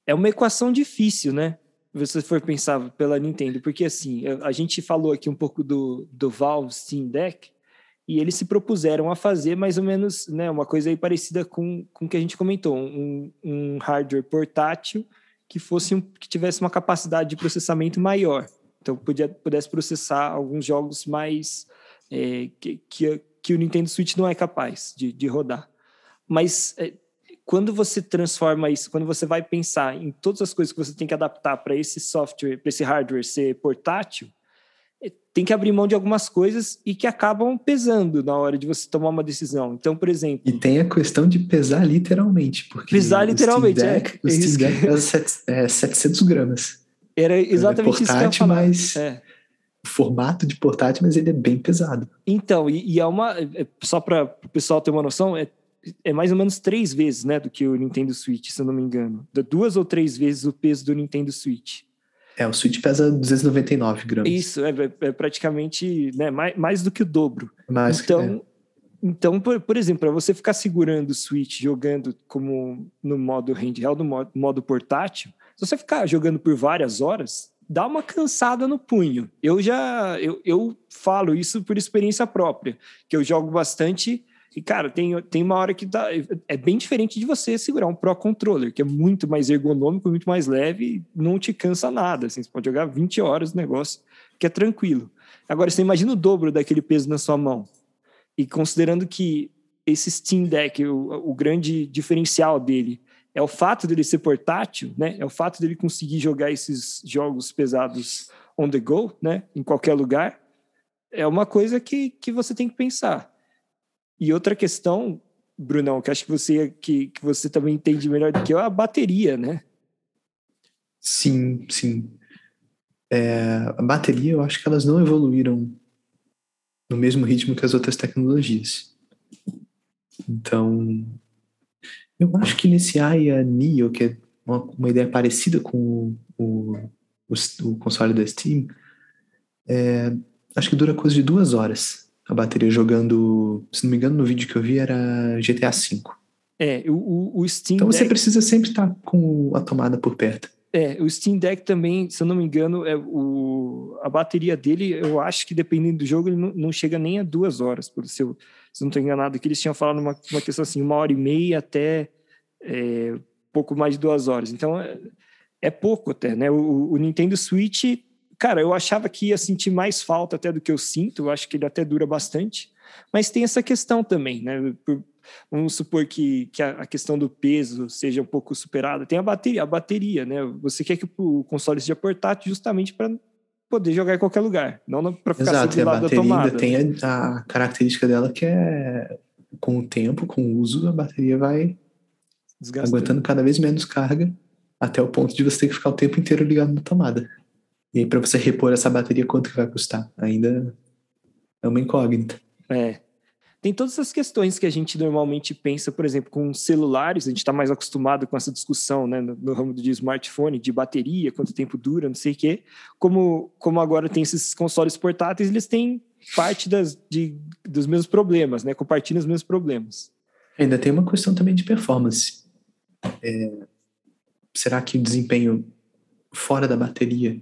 é uma equação difícil, né? Se você for pensar pela Nintendo, porque assim, a gente falou aqui um pouco do, do Valve Steam Deck, e eles se propuseram a fazer mais ou menos né, uma coisa aí parecida com, com o que a gente comentou, um, um hardware portátil que fosse um, que tivesse uma capacidade de processamento maior. Então, podia, pudesse processar alguns jogos mais é, que, que, que, o Nintendo Switch não é capaz de, de rodar. Mas é, quando você transforma isso, quando você vai pensar em todas as coisas que você tem que adaptar para esse software, para esse hardware ser portátil, é, tem que abrir mão de algumas coisas e que acabam pesando na hora de você tomar uma decisão. Então, por exemplo. E tem a questão de pesar literalmente. Porque pesar literalmente, o Steam Deck, é. O Steam Deck é 700 é gramas. Era exatamente é portátil, isso que eu ia falar. Mas... É. O formato de portátil, mas ele é bem pesado. Então, e, e é uma. É, só para o pessoal ter uma noção, é, é mais ou menos três vezes né, do que o Nintendo Switch, se eu não me engano. Duas ou três vezes o peso do Nintendo Switch. É, o Switch pesa 299 gramas. Isso, é, é, é praticamente né, mais, mais do que o dobro. Mais então, que, é. então por, por exemplo, para você ficar segurando o Switch jogando como no modo handheld, no modo, modo portátil, se você ficar jogando por várias horas, dá uma cansada no punho. Eu já eu, eu falo isso por experiência própria, que eu jogo bastante e, cara, tem, tem uma hora que é bem diferente de você segurar um Pro Controller, que é muito mais ergonômico, muito mais leve não te cansa nada. Assim, você pode jogar 20 horas no negócio, que é tranquilo. Agora, você imagina o dobro daquele peso na sua mão. E considerando que esse Steam Deck, o, o grande diferencial dele é o fato dele ser portátil, né? É o fato dele conseguir jogar esses jogos pesados on the go, né? Em qualquer lugar. É uma coisa que, que você tem que pensar. E outra questão, Brunão, que acho que você que, que você também entende melhor do que eu, é a bateria, né? Sim, sim. É, a bateria, eu acho que elas não evoluíram no mesmo ritmo que as outras tecnologias. Então, eu acho que nesse Aya Neo, que é uma, uma ideia parecida com o, o, o console da Steam, é, acho que dura coisa de duas horas a bateria jogando. Se não me engano, no vídeo que eu vi era GTA V. É, o, o Steam Então Deck... você precisa sempre estar com a tomada por perto. É, o Steam Deck também, se eu não me engano, é o, a bateria dele, eu acho que dependendo do jogo, ele não, não chega nem a duas horas, por se eu, não estou enganado, que eles tinham falado uma, uma questão assim, uma hora e meia até é, pouco mais de duas horas. Então é, é pouco até, né? O, o, Nintendo Switch, cara, eu achava que ia sentir mais falta até do que eu sinto, eu acho que ele até dura bastante, mas tem essa questão também, né? Por, vamos supor que, que a, questão do peso seja um pouco superada. Tem a bateria, a bateria, né? Você quer que o console seja portátil justamente para poder jogar em qualquer lugar, não para ficar Exato, e a bateria ainda tem a, a, característica dela que é com o tempo, com o uso, a bateria vai Desgastando. aguentando cada vez menos carga até o ponto de você ter que ficar o tempo inteiro ligado na tomada. E aí para você repor essa bateria, quanto que vai custar? Ainda é uma incógnita. É, tem todas essas questões que a gente normalmente pensa, por exemplo, com celulares, a gente está mais acostumado com essa discussão né, no, no, ramo de smartphone, de bateria, quanto tempo dura, não sei o quê. Como, como agora tem esses consoles portáteis, eles têm parte das, de, dos mesmos problemas, né? Compartilham os mesmos problemas. Ainda tem uma questão também de performance. É, será que o desempenho fora da bateria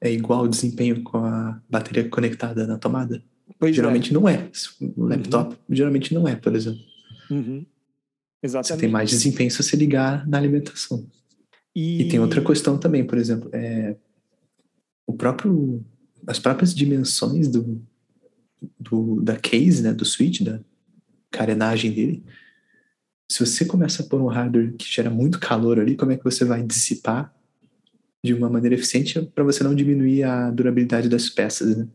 é igual ao desempenho com a bateria conectada na tomada? Pois geralmente é. não é. O laptop uhum. geralmente não é, por exemplo. Uhum. Exatamente. Você tem mais desempenho se você ligar na alimentação. E, e tem outra questão também, por exemplo, é o próprio as próprias dimensões do, do da case, né, do switch, da carenagem dele. Se você começa a pôr um hardware que gera muito calor ali, como é que você vai dissipar de uma maneira eficiente para você não diminuir a durabilidade das peças, né?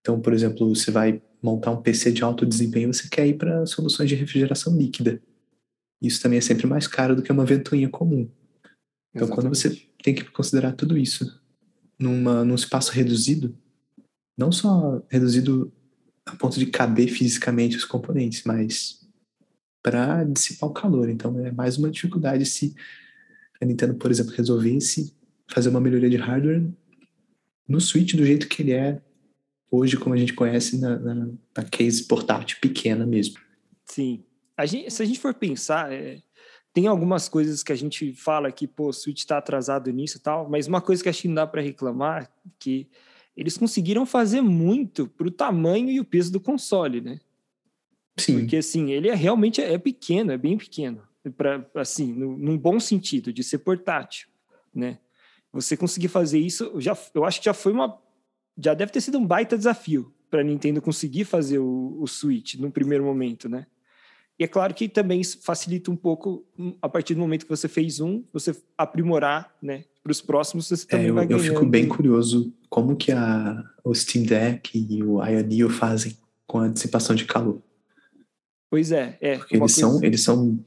Então, por exemplo, você vai montar um PC de alto desempenho, você quer ir para soluções de refrigeração líquida. Isso também é sempre mais caro do que uma ventoinha comum. Então, Exatamente. quando você tem que considerar tudo isso numa, num espaço reduzido, não só reduzido a ponto de caber fisicamente os componentes, mas para dissipar o calor. Então, é mais uma dificuldade se a Nintendo, por exemplo, resolvesse fazer uma melhoria de hardware no Switch do jeito que ele é hoje, como a gente conhece na, na, na case portátil pequena mesmo. Sim. A gente, se a gente for pensar, é, tem algumas coisas que a gente fala que, pô, o Switch está atrasado nisso e tal, mas uma coisa que acho que não dá para reclamar que eles conseguiram fazer muito para o tamanho e o peso do console, né? Sim. Porque, assim, ele é realmente é pequeno, é bem pequeno. Pra, assim, no, num bom sentido, de ser portátil, né? Você conseguir fazer isso, já, eu acho que já foi uma já deve ter sido um baita desafio para a Nintendo conseguir fazer o, o Switch no primeiro momento, né? E é claro que também isso facilita um pouco hum, a partir do momento que você fez um, você aprimorar, né? Para os próximos você também é, eu, vai ganhando. Eu fico bem curioso como que a, o Steam Deck e o Ionio fazem com a dissipação de calor. Pois é, é. Porque eles coisa... são, eles são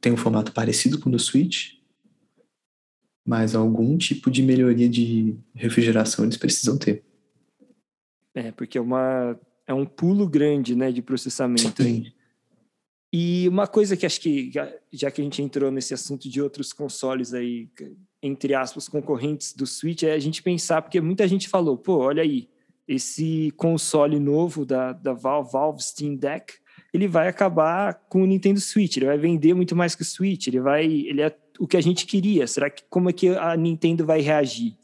têm um formato parecido com o do Switch, mas algum tipo de melhoria de refrigeração eles precisam ter. É, porque é, uma, é um pulo grande né, de processamento. E uma coisa que acho que, já que a gente entrou nesse assunto de outros consoles aí, entre aspas, concorrentes do Switch, é a gente pensar, porque muita gente falou, pô, olha aí, esse console novo da, da Valve, Valve Steam Deck, ele vai acabar com o Nintendo Switch, ele vai vender muito mais que o Switch, ele vai, ele é o que a gente queria. Será que como é que a Nintendo vai reagir?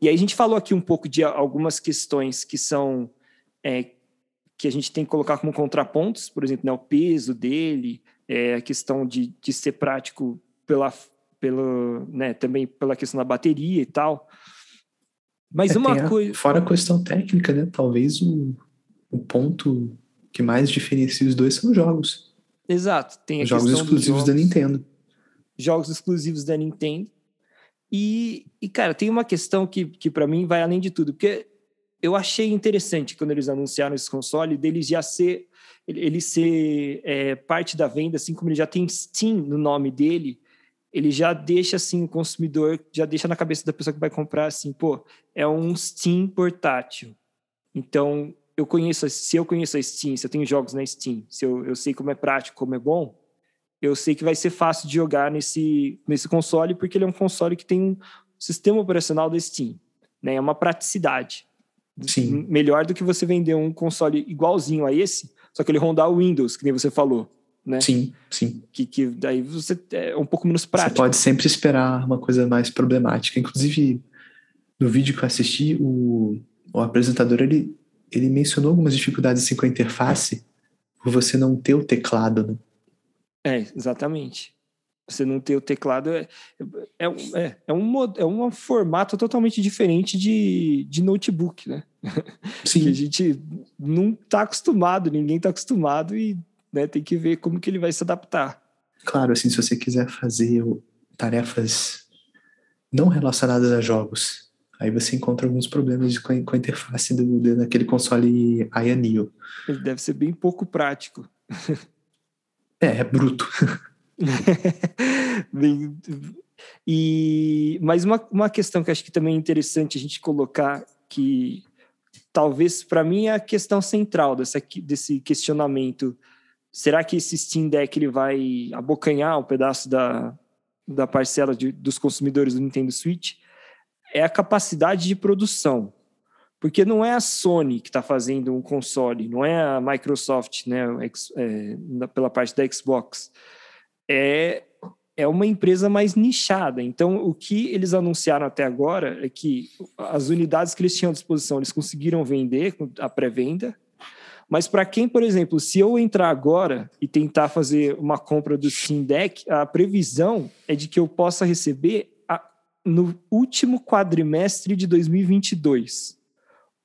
E aí a gente falou aqui um pouco de algumas questões que são é, que a gente tem que colocar como contrapontos, por exemplo, né, o peso dele, é, a questão de, de ser prático pela, pelo, né, também pela questão da bateria e tal. Mas é, uma coisa. Fora a questão técnica, né? Talvez o, o ponto que mais diferencia os dois são os jogos. Exato. Tem os jogos exclusivos jogos, da Nintendo. Jogos exclusivos da Nintendo. E, e cara, tem uma questão que, que para mim vai além de tudo, porque eu achei interessante quando eles anunciaram esse console, deles já ser, ele ser é, parte da venda, assim como ele já tem Steam no nome dele, ele já deixa assim o consumidor, já deixa na cabeça da pessoa que vai comprar assim, pô, é um Steam portátil. Então, eu conheço, se eu conheço a Steam, se eu tenho jogos na Steam, se eu, eu sei como é prático, como é bom, eu sei que vai ser fácil de jogar nesse, nesse console, porque ele é um console que tem um sistema operacional da Steam. Né? É uma praticidade. Sim. Melhor do que você vender um console igualzinho a esse, só que ele rondar o Windows, que nem você falou. Né? Sim, sim. Que, que daí você é um pouco menos prático. Você pode sempre esperar uma coisa mais problemática. Inclusive, no vídeo que eu assisti, o, o apresentador ele, ele mencionou algumas dificuldades assim, com a interface por você não ter o teclado. Né? É, exatamente. Você não ter o teclado é, é, é, é, um, é um formato totalmente diferente de, de notebook, né? Sim. que a gente não está acostumado, ninguém está acostumado e né, tem que ver como que ele vai se adaptar. Claro, assim, se você quiser fazer tarefas não relacionadas a jogos, aí você encontra alguns problemas com a, com a interface do, daquele console Aya Ele deve ser bem pouco prático. É, é bruto. e mas uma, uma questão que acho que também é interessante a gente colocar que talvez para mim é a questão central dessa, desse questionamento. Será que esse Steam Deck ele vai abocanhar um pedaço da, da parcela de, dos consumidores do Nintendo Switch? É a capacidade de produção Porque não é a Sony que está fazendo um console, não é a Microsoft, né, é, pela parte da Xbox. É, é uma empresa mais nichada. Então, o que eles anunciaram até agora é que as unidades que eles tinham à disposição, eles conseguiram vender a pré-venda. Mas para quem, por exemplo, se eu entrar agora e tentar fazer uma compra do Steam Deck, a previsão é de que eu possa receber a, no último quadrimestre de 2022.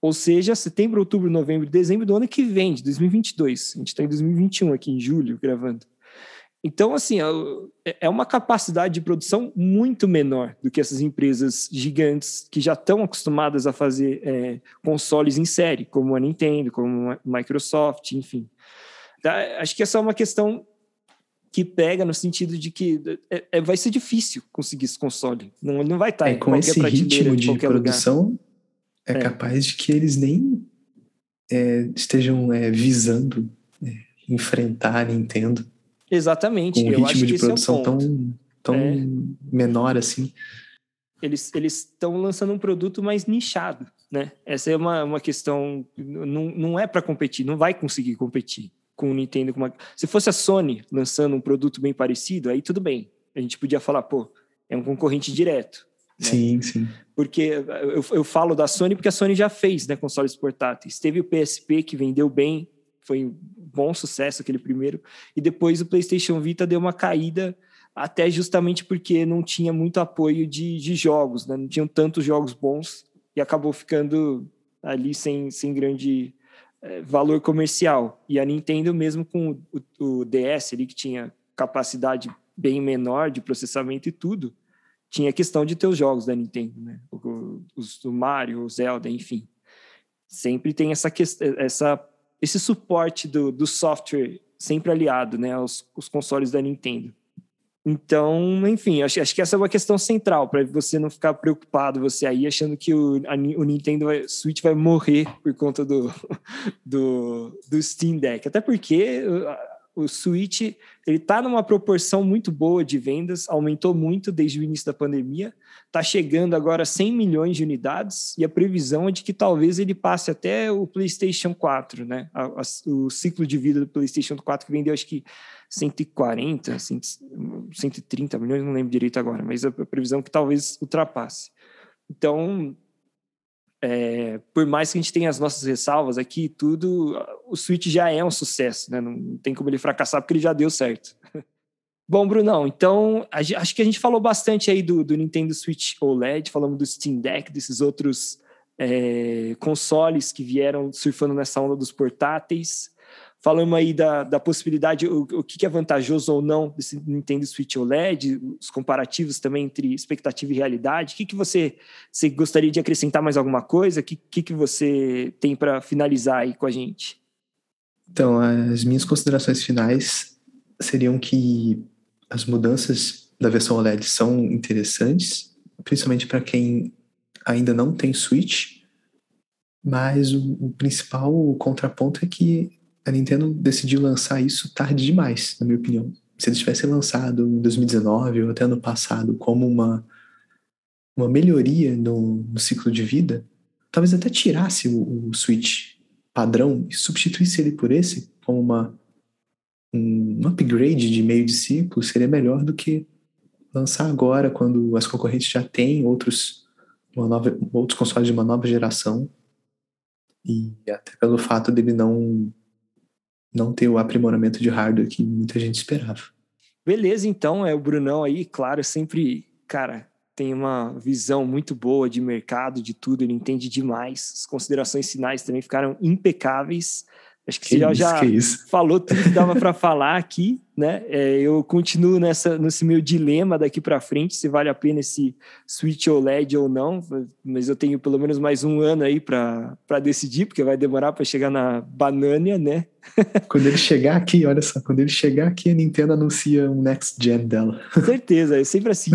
Ou seja, setembro, outubro, novembro, dezembro do ano que vem, de 2022. A gente está em 2021 aqui, em julho, gravando. Então, assim, é, é uma capacidade de produção muito menor do que essas empresas gigantes que já estão acostumadas a fazer é, consoles em série, como a Nintendo, como a Microsoft, enfim. Tá? Acho que essa é uma questão que pega no sentido de que é, é, vai ser difícil conseguir esse console. Não, não vai estar é, com esse ritmo de, de produção, lugar é, é, capaz de que eles nem é, estejam é, visando é, enfrentar a Nintendo. Exatamente. Com um ritmo de é produção é tão, tão menor assim. Eles estão lançando um produto mais nichado, né? Essa é uma, uma questão, não, não é para competir, não vai conseguir competir com o Nintendo. Com uma... Se fosse a Sony lançando um produto bem parecido, aí tudo bem. A gente podia falar, pô, é um concorrente direto. Né? Sim, sim. Porque eu, eu falo da Sony porque a Sony já fez né, consoles portáteis. Teve o PSP que vendeu bem, foi um bom sucesso aquele primeiro, e depois o PlayStation Vita deu uma caída, até justamente porque não tinha muito apoio de, de jogos, né? não tinham tantos jogos bons, e acabou ficando ali sem, sem grande é, valor comercial. E a Nintendo, mesmo com o, o DS ali, que tinha capacidade bem menor de processamento e tudo, tinha a questão de ter os jogos da Nintendo, né? Os do Mario, o Zelda, enfim. Sempre tem essa essa, esse suporte do, do software sempre aliado, né, aos, aos consoles da Nintendo. Então, enfim, acho, acho que essa é uma questão central para você não ficar preocupado, você aí achando que o, a, o Nintendo vai, Switch vai morrer por conta do, do, do Steam Deck. Até porque o Switch ele está numa proporção muito boa de vendas, aumentou muito desde o início da pandemia, está chegando agora a 100 milhões de unidades e a previsão é de que talvez ele passe até o PlayStation 4, né? A, a, o ciclo de vida do PlayStation 4 que vendeu acho que 140, 130 milhões, não lembro direito agora, mas a previsão é que talvez ultrapasse. Então, é, por mais que a gente tenha as nossas ressalvas aqui, tudo, o Switch já é um sucesso, né? Não tem como ele fracassar porque ele já deu certo. Bom, Brunão, então acho que a gente falou bastante aí do, do Nintendo Switch OLED, falamos do Steam Deck, desses outros é, consoles que vieram surfando nessa onda dos portáteis. Falamos aí da, da possibilidade, o, o que é vantajoso ou não desse Nintendo Switch OLED, os comparativos também entre expectativa e realidade. O que, que você, você gostaria de acrescentar mais alguma coisa? O que, que, que você tem para finalizar aí com a gente? Então, as minhas considerações finais seriam que as mudanças da versão OLED são interessantes, principalmente para quem ainda não tem Switch, mas o, o principal contraponto é que a Nintendo decidiu lançar isso tarde demais, na minha opinião. Se eles tivessem lançado em 2019 ou até ano passado como uma, uma melhoria no, no ciclo de vida, talvez até tirasse o, o Switch padrão e substituísse ele por esse como uma, um upgrade de meio de ciclo, seria melhor do que lançar agora, quando as concorrentes já têm outros, uma nova, outros consoles de uma nova geração. E até pelo fato dele não não ter o aprimoramento de hardware que muita gente esperava. Beleza, então, é o Brunão aí, claro, sempre, cara, tem uma visão muito boa de mercado, de tudo, ele entende demais. As considerações finais também ficaram impecáveis. Acho que, que você isso, já falou tudo que dava para falar aqui, né? É, eu continuo nessa, nesse meu dilema daqui para frente, se vale a pena esse Switch OLED ou não, mas eu tenho pelo menos mais um ano aí para decidir, porque vai demorar para chegar na Banânia, né? Quando ele chegar aqui, olha só, quando ele chegar aqui, a Nintendo anuncia um next gen dela. Certeza, é sempre assim.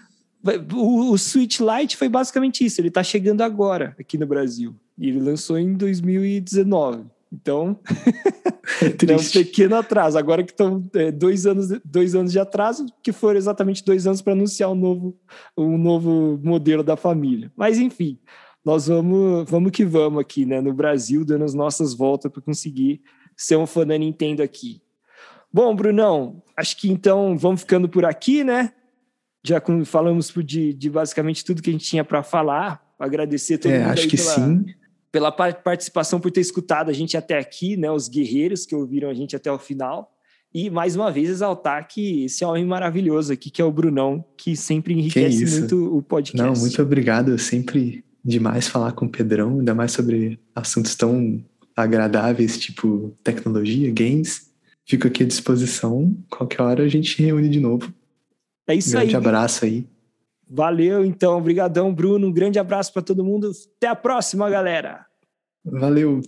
o, o Switch Lite foi basicamente isso, ele está chegando agora aqui no Brasil. E ele lançou em 2019. Então, é, é um pequeno atraso. Agora que estão é, dois, anos, dois anos de atraso, que foram exatamente dois anos para anunciar um novo, um novo modelo da família. Mas, enfim, nós vamos, vamos que vamos aqui, né? No Brasil, dando as nossas voltas para conseguir ser um fã da Nintendo aqui. Bom, Brunão, acho que então vamos ficando por aqui, né? Já falamos de, de basicamente tudo que a gente tinha para falar. Agradecer todo é, mundo acho que pela, sim. Pela participação, por ter escutado a gente até aqui, né? Os guerreiros que ouviram a gente até o final. E mais uma vez exaltar que esse homem maravilhoso aqui, que é o Brunão, que sempre enriquece que muito o podcast. Não, muito obrigado. Sempre demais falar com o Pedrão, ainda mais sobre assuntos tão agradáveis, tipo tecnologia, games. Fico aqui à disposição. Qualquer hora a gente reúne de novo. É isso um grande aí. abraço aí. Valeu, então. Obrigadão, Bruno. Um grande abraço para todo mundo. Até a próxima, galera. Valeu.